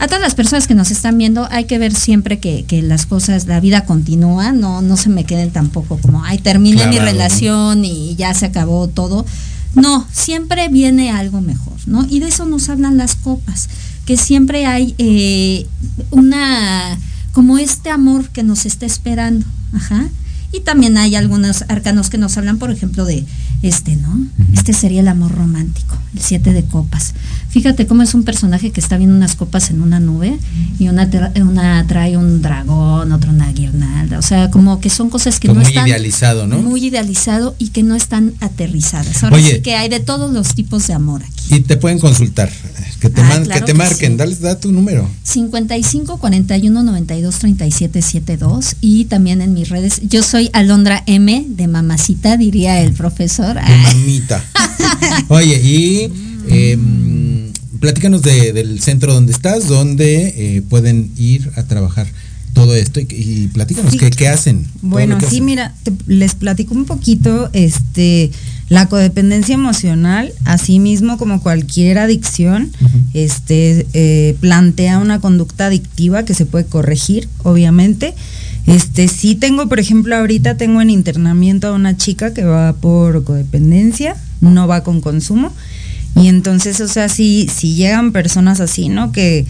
a todas las personas que nos están viendo, hay que ver siempre que, las cosas, la vida continúa, no, no se me queden tampoco como, ay, terminé mi relación y ya se acabó todo. No, siempre viene algo mejor, ¿no? Y de eso nos hablan las copas, que siempre hay eh, una, como este amor que nos está esperando, ajá. Y también hay algunos arcanos que nos hablan, por ejemplo, de este, ¿no? Este sería el amor romántico, el siete de copas. Fíjate cómo es un personaje que está viendo unas copas en una nube y una, una trae un dragón, otra una guirnalda. O sea, como que son cosas que no están. Muy idealizado, ¿no? Muy idealizado y que no están aterrizadas. Ahora sí que hay de todos los tipos de amor aquí. Y te pueden consultar, que te, ah, que te marquen, dale, da tu número. 55 41 92 37 72 y también en mis redes. Yo soy Alondra M de Mamacita, diría el profesor. mamita. <laughs> Oye, y em, platícanos de, del centro donde estás, donde eh, pueden ir a trabajar todo esto y, y platícanos Sí. qué, qué hacen. Bueno, que sí, hacen. mira, te- les platico un poquito, este, la codependencia emocional, así mismo como cualquier adicción, este, eh, plantea una conducta adictiva que se puede corregir, obviamente. Este, sí tengo, por ejemplo, ahorita tengo en internamiento a una chica que va por codependencia, no va con consumo. Y entonces, o sea, si, si llegan personas así, ¿no? Que,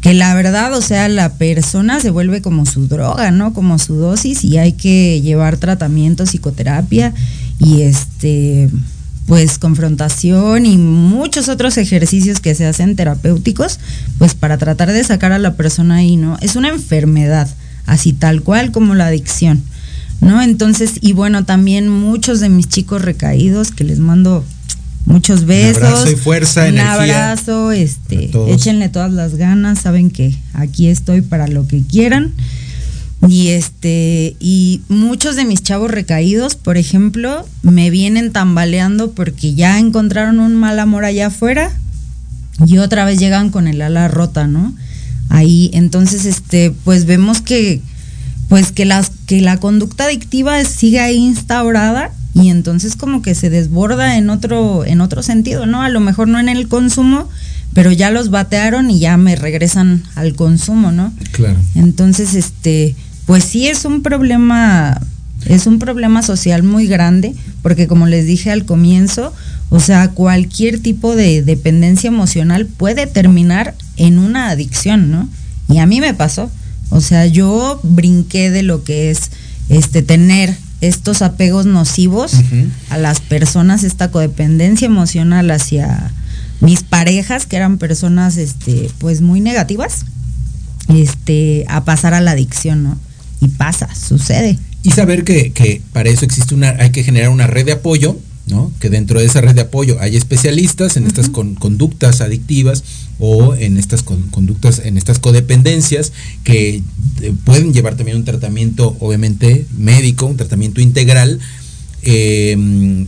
que la verdad, o sea, la persona se vuelve como su droga, ¿no? Como su dosis y hay que llevar tratamiento, psicoterapia y este, pues confrontación y muchos otros ejercicios que se hacen terapéuticos, pues para tratar de sacar a la persona ahí, ¿no? Es una enfermedad, así tal cual como la adicción, ¿no? Entonces, y bueno, también muchos de mis chicos recaídos que les mando muchos besos. abrazo y fuerza, un energía abrazo, este, échenle todas las ganas, saben que aquí estoy para lo que quieran. Y este, y muchos de mis chavos recaídos, por ejemplo, me vienen tambaleando porque ya encontraron un mal amor allá afuera y otra vez llegan con el ala rota, ¿no? Ahí, entonces, este, pues vemos que, pues que las, que la conducta adictiva sigue ahí instaurada y entonces como que se desborda en otro, en otro sentido, ¿no? A lo mejor no en el consumo, pero ya los batearon y ya me regresan al consumo, ¿no? Claro. Entonces, este, pues sí es un problema, es un problema social muy grande, porque como les dije al comienzo, o sea, cualquier tipo de dependencia emocional puede terminar en una adicción, ¿no? Y a mí me pasó. O sea, yo brinqué de lo que es este tener estos apegos nocivos a las personas, esta codependencia emocional hacia mis parejas, que eran personas este, pues muy negativas, este, a pasar a la adicción, ¿no? Y pasa, sucede. Y saber que, que para eso existe una, hay que generar una red de apoyo, ¿no? Que dentro de esa red de apoyo hay especialistas en estas con- conductas adictivas o en estas con- conductas, en estas codependencias que eh, pueden llevar también un tratamiento, obviamente, médico, un tratamiento integral. eh,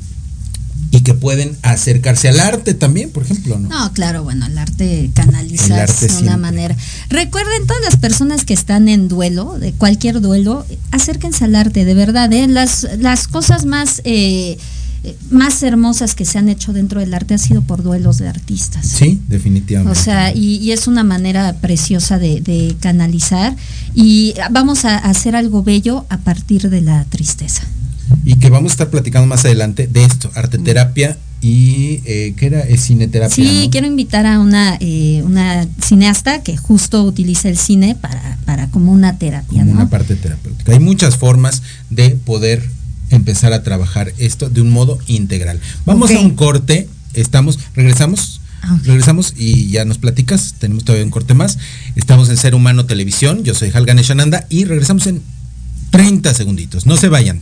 y que pueden acercarse al arte también, por ejemplo, ¿no? No, claro, bueno, el arte El arte de una siempre. manera. Recuerden, todas las personas que están en duelo, de cualquier duelo, acérquense al arte, de verdad, ¿eh? Las, las cosas más, eh, más hermosas que se han hecho dentro del arte han sido por duelos de artistas. Sí, definitivamente. O sea, y, y es una manera preciosa de, de canalizar y vamos a hacer algo bello a partir de la tristeza. y que vamos a estar platicando más adelante de esto, arte terapia y eh, ¿qué era? Es cineterapia. Sí, ¿no? quiero invitar a una, eh, una cineasta que justo utiliza el cine para, para como una terapia, como ¿no? una parte terapéutica. Hay muchas formas de poder empezar a trabajar esto de un modo integral. Vamos a un corte, estamos, regresamos. Ah. Regresamos y ya nos platicas, tenemos todavía un corte más. Estamos en Ser Humano Televisión, yo soy Halgan Eshananda y regresamos en 30 segunditos. No se vayan.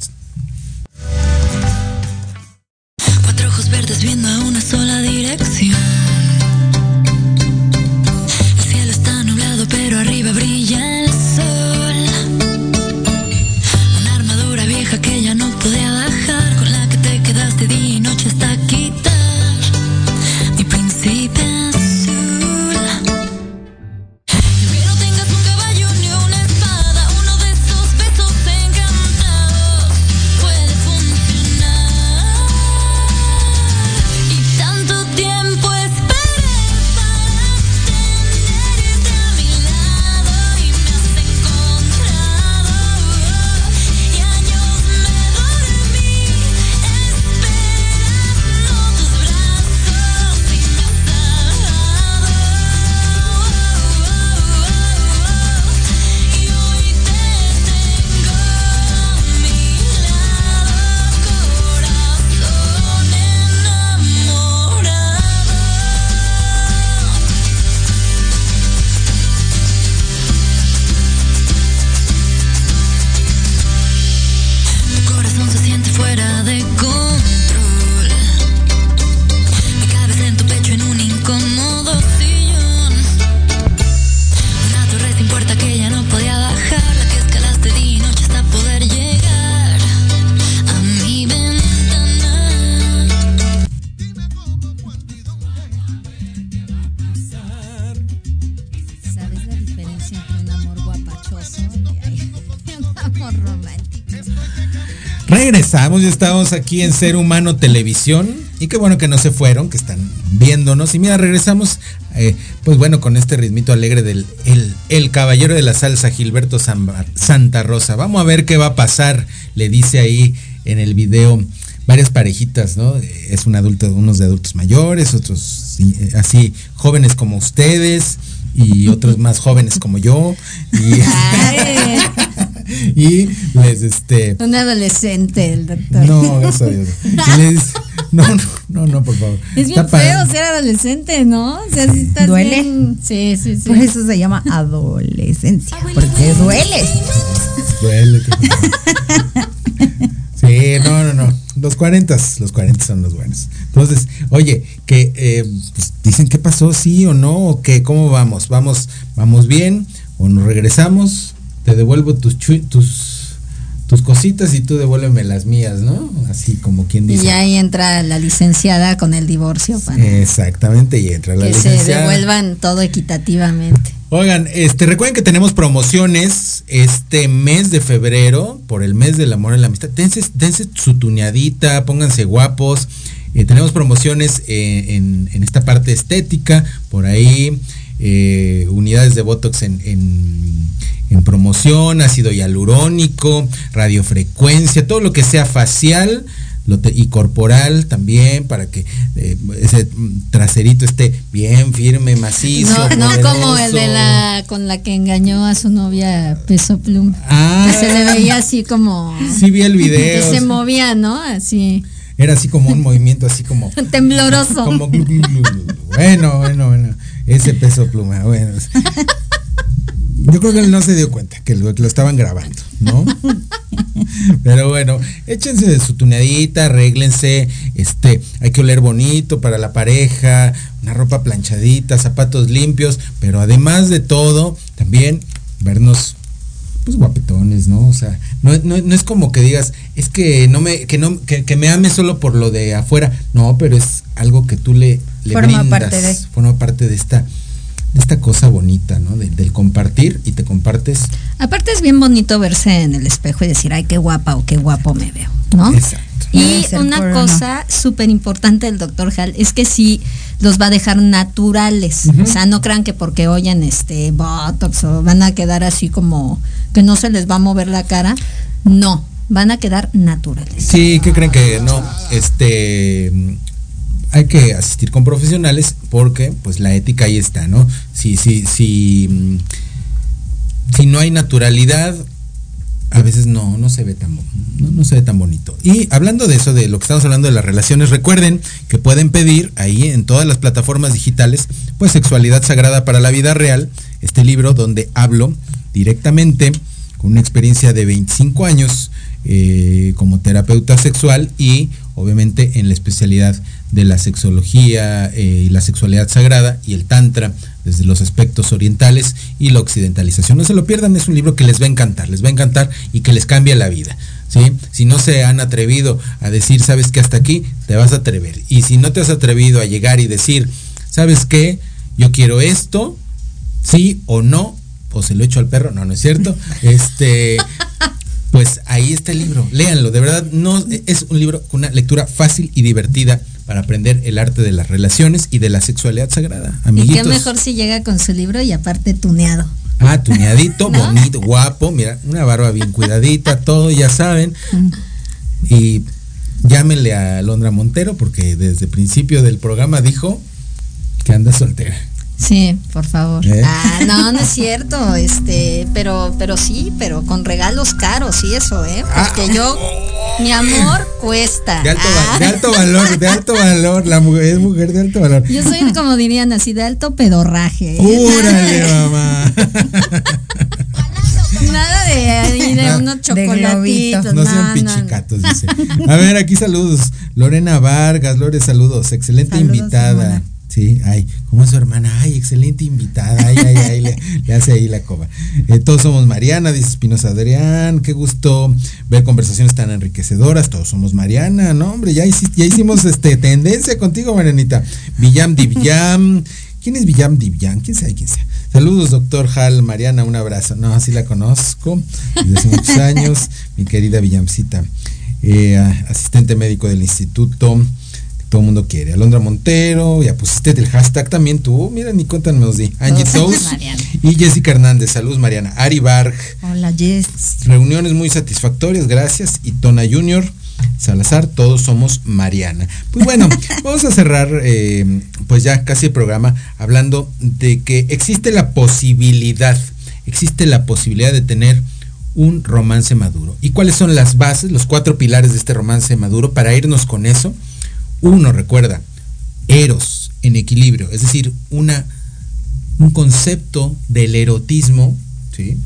Ya estamos aquí en Ser Humano Televisión. Y qué bueno que no se fueron, que están viéndonos. Y mira, regresamos, eh, pues bueno, con este ritmito alegre del el, caballero de la salsa, Gilberto Santa Rosa. Vamos a ver qué va a pasar, le dice ahí en el video varias parejitas, ¿no? Eh, Es un adulto, unos de adultos mayores, otros eh, así jóvenes como ustedes y otros más jóvenes como yo. <laughs> Ay, y les este un adolescente, el doctor. no, gracias a Dios. Y le dice, no, no, no, no, por favor. Es bien Está padre. feo ser adolescente, ¿no? O sea, si estás ¿Duele? bien- Sí, sí, sí. Por eso se llama adolescencia, porque duele. Duele, que- Sí, no, no, no. Los 40, los 40 son los buenos. Entonces, oye, que eh, pues, dicen qué pasó, sí o no, o qué, cómo vamos, vamos, vamos bien, o nos regresamos, te devuelvo tus tus tus cositas y tú devuélveme las mías, ¿no? Así como quien Y dice. ya ahí entra la licenciada con el divorcio para Exactamente, y entra la que se licenciada. devuelvan todo equitativamente. Oigan, este, recuerden que tenemos promociones este mes de febrero por el mes del amor y la amistad. Dense, dense su tuneadita, pónganse guapos. Eh, tenemos promociones eh, en, en esta parte estética, por ahí, eh, unidades de Botox en, en- en promoción, ácido hialurónico, radiofrecuencia, todo lo que sea facial y corporal también para que eh, ese traserito esté bien firme, macizo. No, no como el de la con la que engañó a su novia Peso Pluma. Ah. Que se le veía así como Sí vi el que video. se movía, ¿no? Así Era así como un movimiento así como <laughs> tembloroso. como bueno, bueno, bueno. Ese peso pluma, bueno. Yo creo que él no se dio cuenta que lo, estaban grabando, ¿no? Pero bueno, échense de su tuneadita, arréglense, este, hay que oler bonito para la pareja, una ropa planchadita, zapatos limpios, pero además de todo, también vernos pues guapetones, ¿no? O sea, no, no- no es como que digas, es que no me, que no, que, que me ame solo por lo de afuera. No, pero es algo que tú le, le Forma brindas, parte de. forma parte de esta, de esta cosa bonita, ¿no? De- del compartir y te compartes. Aparte es bien bonito verse en el espejo y decir, ay, qué guapa o qué guapo me veo, ¿no? Exacto. Y una cosa súper importante del doctor Hall es que sí los va a dejar naturales. O sea, no crean que porque oyen este Botox o van a quedar así como que no se les va a mover la cara. No, van a quedar naturales. Sí, ¿qué creen que no? Este hay que asistir con profesionales porque pues la ética ahí está, ¿no? Si, si, si, mm, si no hay naturalidad, a veces no, no se ve tan no se ve tan bonito. Y hablando de eso, de lo que estamos hablando de las relaciones, recuerden que pueden pedir ahí en todas las plataformas digitales, pues Sexualidad Sagrada para la Vida Real, este libro donde hablo directamente con una experiencia de 25 años eh, como terapeuta sexual y obviamente en la especialidad de la sexología eh, y la sexualidad sagrada y el tantra desde los aspectos orientales y la occidentalización. No se lo pierdan, es un libro que les va a encantar, les va a encantar y que les cambia la vida. ¿sí? Si no se han atrevido a decir, sabes que hasta aquí, te vas a atrever. Y si no te has atrevido a llegar y decir, sabes qué, yo quiero esto, sí o no, o se lo echo al perro, no, no es cierto. <laughs> Este, pues ahí está el libro, léanlo, de verdad, no es un libro con una lectura fácil y divertida para aprender el arte de las relaciones y de la sexualidad sagrada. Y Amiguitos. qué mejor si llega con su libro y aparte tuneado. Ah, tuneadito, <laughs> bonito, guapo, mira, una barba bien cuidadita, todo, ya saben. Y llámenle a Londra Montero porque desde el principio del programa dijo que anda soltera. Sí, por favor. ¿Eh? Ah, no, no es cierto, este, pero, pero sí, pero con regalos caros y eso, ¿eh? Porque yo, mi amor cuesta. De alto, Ah. de alto valor, de alto valor, la mujer es mujer de alto valor. Yo soy, como dirían así, de alto pedorraje. ¿eh? ¡Úrale, <laughs> mamá! Nada de, de unos chocolatitos. No no, sean no, pichicatos, dice. A ver, aquí saludos. Lorena Vargas, Lore, saludos. Excelente Saludos, invitada. Sí, ay, ¿cómo es su hermana? Ay, excelente invitada. Ay, ay, ay, le, hace ahí la coba. Eh, todos somos Mariana, dice Espinosa Adrián. Qué gusto ver conversaciones tan enriquecedoras. Todos somos Mariana, ¿no? Hombre, ya, hici- ya hicimos este tendencia contigo, Marianita. Villam di Villam. ¿Quién es Villam Divian? ¿Quién sabe quién sea? Saludos, doctor Hal, Mariana, un abrazo. No, así la conozco desde hace muchos años, mi querida Villamcita, eh, asistente médico del instituto, todo el mundo quiere. Alondra Montero, ya pusiste el hashtag también tú, mira, ni cuéntanos nos di. Angie Toast Mariana. y Jessica Hernández, saludos Mariana. Ari Barg, Hola, Jess. reuniones muy satisfactorias, gracias. Y Tona Junior, Salazar, todos somos Mariana. Pues bueno, <laughs> vamos a cerrar eh, pues ya casi el programa hablando de que existe la posibilidad, existe la posibilidad de tener un romance maduro. ¿Y cuáles son las bases, los cuatro pilares de este romance maduro? Para irnos con eso, uno, recuerda, eros en equilibrio, es decir, una, un concepto del erotismo, ¿sí?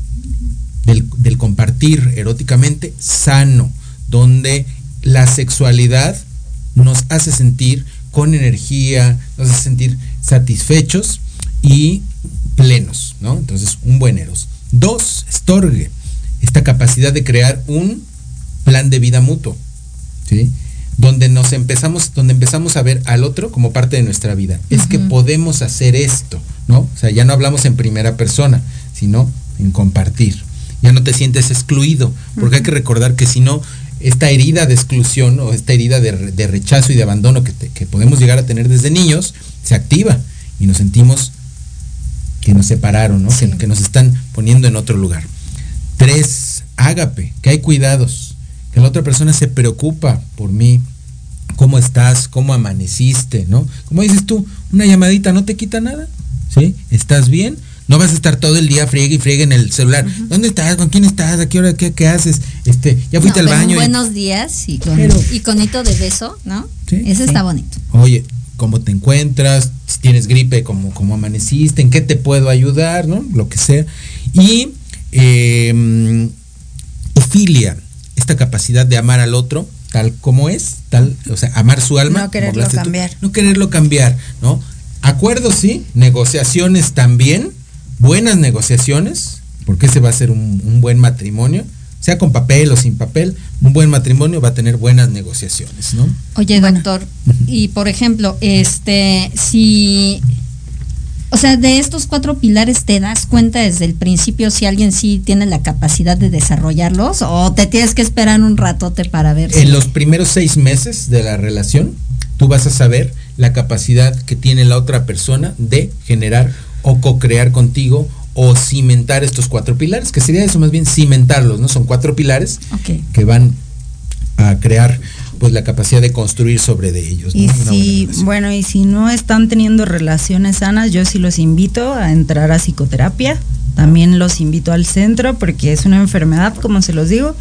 del, compartir eróticamente sano, donde la sexualidad nos hace sentir con energía, nos hace sentir satisfechos y plenos, ¿no? Entonces, un buen eros. Dos, estorgue, esta capacidad de crear un plan de vida mutuo. Donde nos empezamos, donde empezamos a ver al otro como parte de nuestra vida. Es que podemos hacer esto, ¿no? O sea, ya no hablamos en primera persona, sino en compartir. Ya no te sientes excluido, porque hay que recordar que si no, esta herida de exclusión o esta herida de, re- de rechazo y de abandono que, te- que podemos llegar a tener desde niños, se activa y nos sentimos que nos separaron, ¿no? Que, que nos están poniendo en otro lugar. Tres, ágape, que hay cuidados, que la otra persona se preocupa por mí, cómo estás, cómo amaneciste, ¿no? Como dices tú, una llamadita no te quita nada, ¿sí? ¿Estás bien? No vas a estar todo el día friegue y friegue en el celular. ¿Dónde estás? ¿Con quién estás? ¿A qué hora? ¿Qué, qué haces? Este, ya fuiste No, al baño. y- buenos días y con Pero- iconito de beso, ¿no? Sí. Ese está bonito. Oye, ¿cómo te encuentras? Si tienes gripe, ¿cómo, cómo amaneciste? ¿En qué te puedo ayudar? ¿No? Lo que sea. Y eh, ofilia, esta capacidad de amar al otro tal como es, tal, o sea, amar su alma. No como quererlo tú, cambiar. no quererlo cambiar, ¿no? Acuerdos sí, negociaciones también, buenas negociaciones, porque ese va a ser un, un buen matrimonio, sea con papel o sin papel, un buen matrimonio va a tener buenas negociaciones, ¿no? Oye, doctor, y por ejemplo, este, si, o sea, de estos cuatro pilares te das cuenta desde el principio si alguien sí tiene la capacidad de desarrollarlos o te tienes que esperar un ratote para ver si- En los primeros seis meses de la relación, tú vas a saber la capacidad que tiene la otra persona de generar o co-crear contigo o cimentar estos cuatro pilares, que sería eso más bien cimentarlos, ¿no? Son cuatro pilares que van a crear pues la capacidad de construir sobre de ellos. ¿no? Y Una si, bueno, y si no están teniendo relaciones sanas, yo sí los invito a entrar a psicoterapia. También los invito al centro porque es una enfermedad, como se los digo,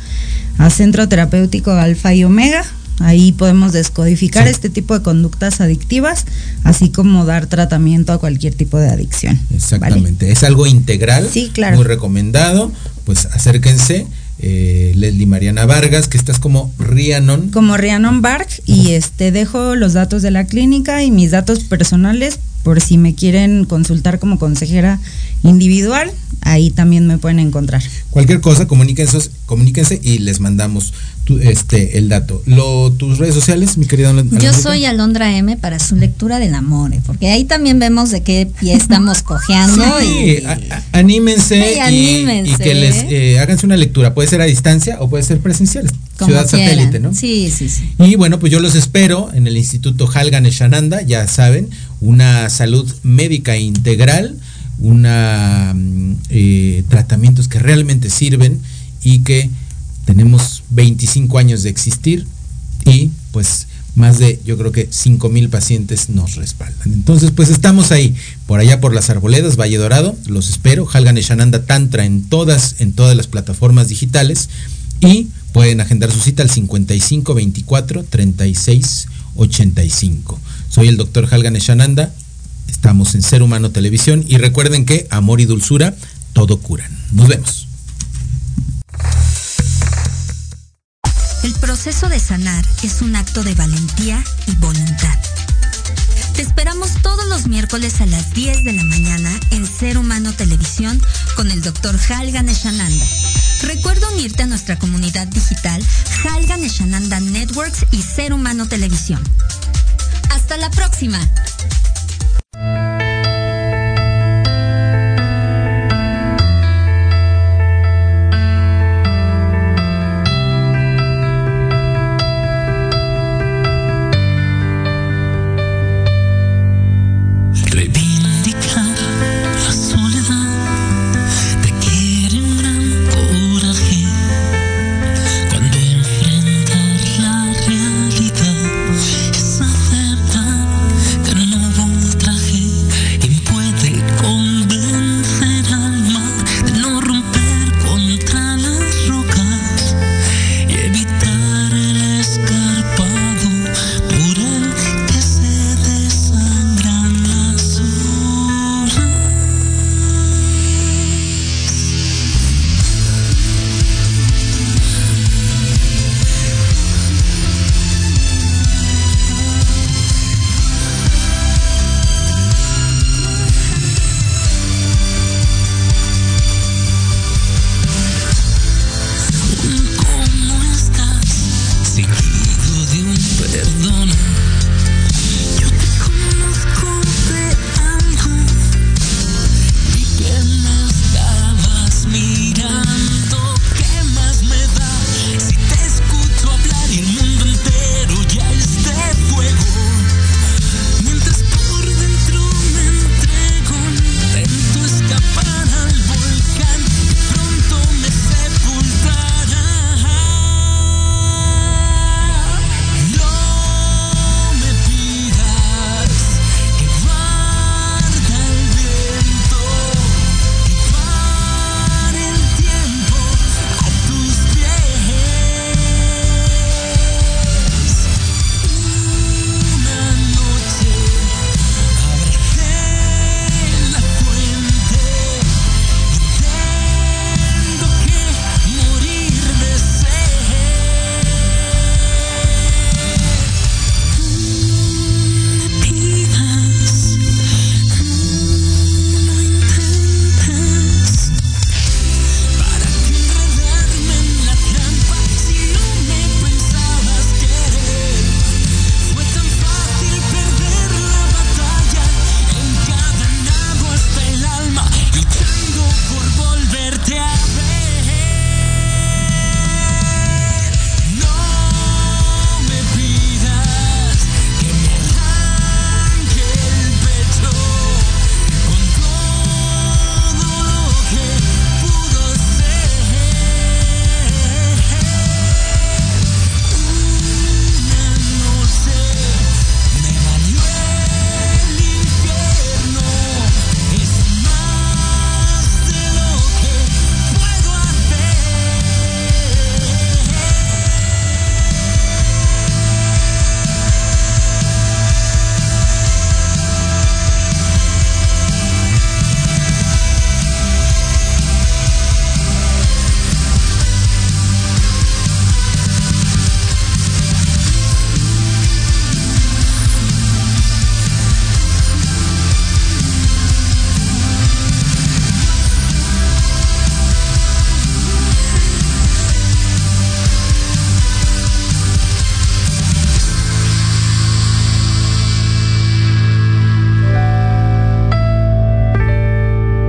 a centro terapéutico alfa y omega. Ahí podemos descodificar Sí. este tipo de conductas adictivas, así como dar tratamiento a cualquier tipo de adicción. ¿vale? Exactamente, es algo integral, Sí, claro. muy recomendado, pues acérquense, eh, Leslie Mariana Vargas, que estás como Rianon, como Rhiannon Bark y este dejo los datos de la clínica y mis datos personales por si me quieren consultar como consejera individual, ahí también me pueden encontrar. Cualquier cosa, comuníquense, comuníquense y les mandamos tu- este el dato. Lo, tus redes sociales, mi querida Yo soy Alondra M para su lectura del amor, ¿eh? porque ahí también vemos de qué pie estamos cojeando. Sí, y, a- a- anímense, Sí, y- anímense. Y, que les eh, háganse una lectura. Puede ser a distancia o puede ser presencial. como Ciudad quieran. satélite, ¿no? Sí, sí, sí. Y bueno, pues yo los espero en el Instituto Halgan Eshananda, ya saben, una salud médica integral, una mm, eh, tratamientos que realmente sirven y que tenemos 25 años de existir y pues más de yo creo que 5 mil pacientes nos respaldan. Entonces pues estamos ahí, por allá por las arboledas, Valle Dorado, los espero, Halgan Eshananda Tantra en todas, en todas las plataformas digitales y pueden agendar su cita al 55 24 36 85. Soy el doctor Halgan Eshananda, estamos en Ser Humano Televisión y recuerden que amor y dulzura todo curan. Nos vemos. El proceso de sanar es un acto de valentía y voluntad. Te esperamos todos los miércoles a las 10 de la mañana en Ser Humano Televisión con el Dr. Halgan Eshananda. Recuerda unirte a nuestra comunidad digital Halgan Eshananda Networks y Ser Humano Televisión. Hasta la próxima.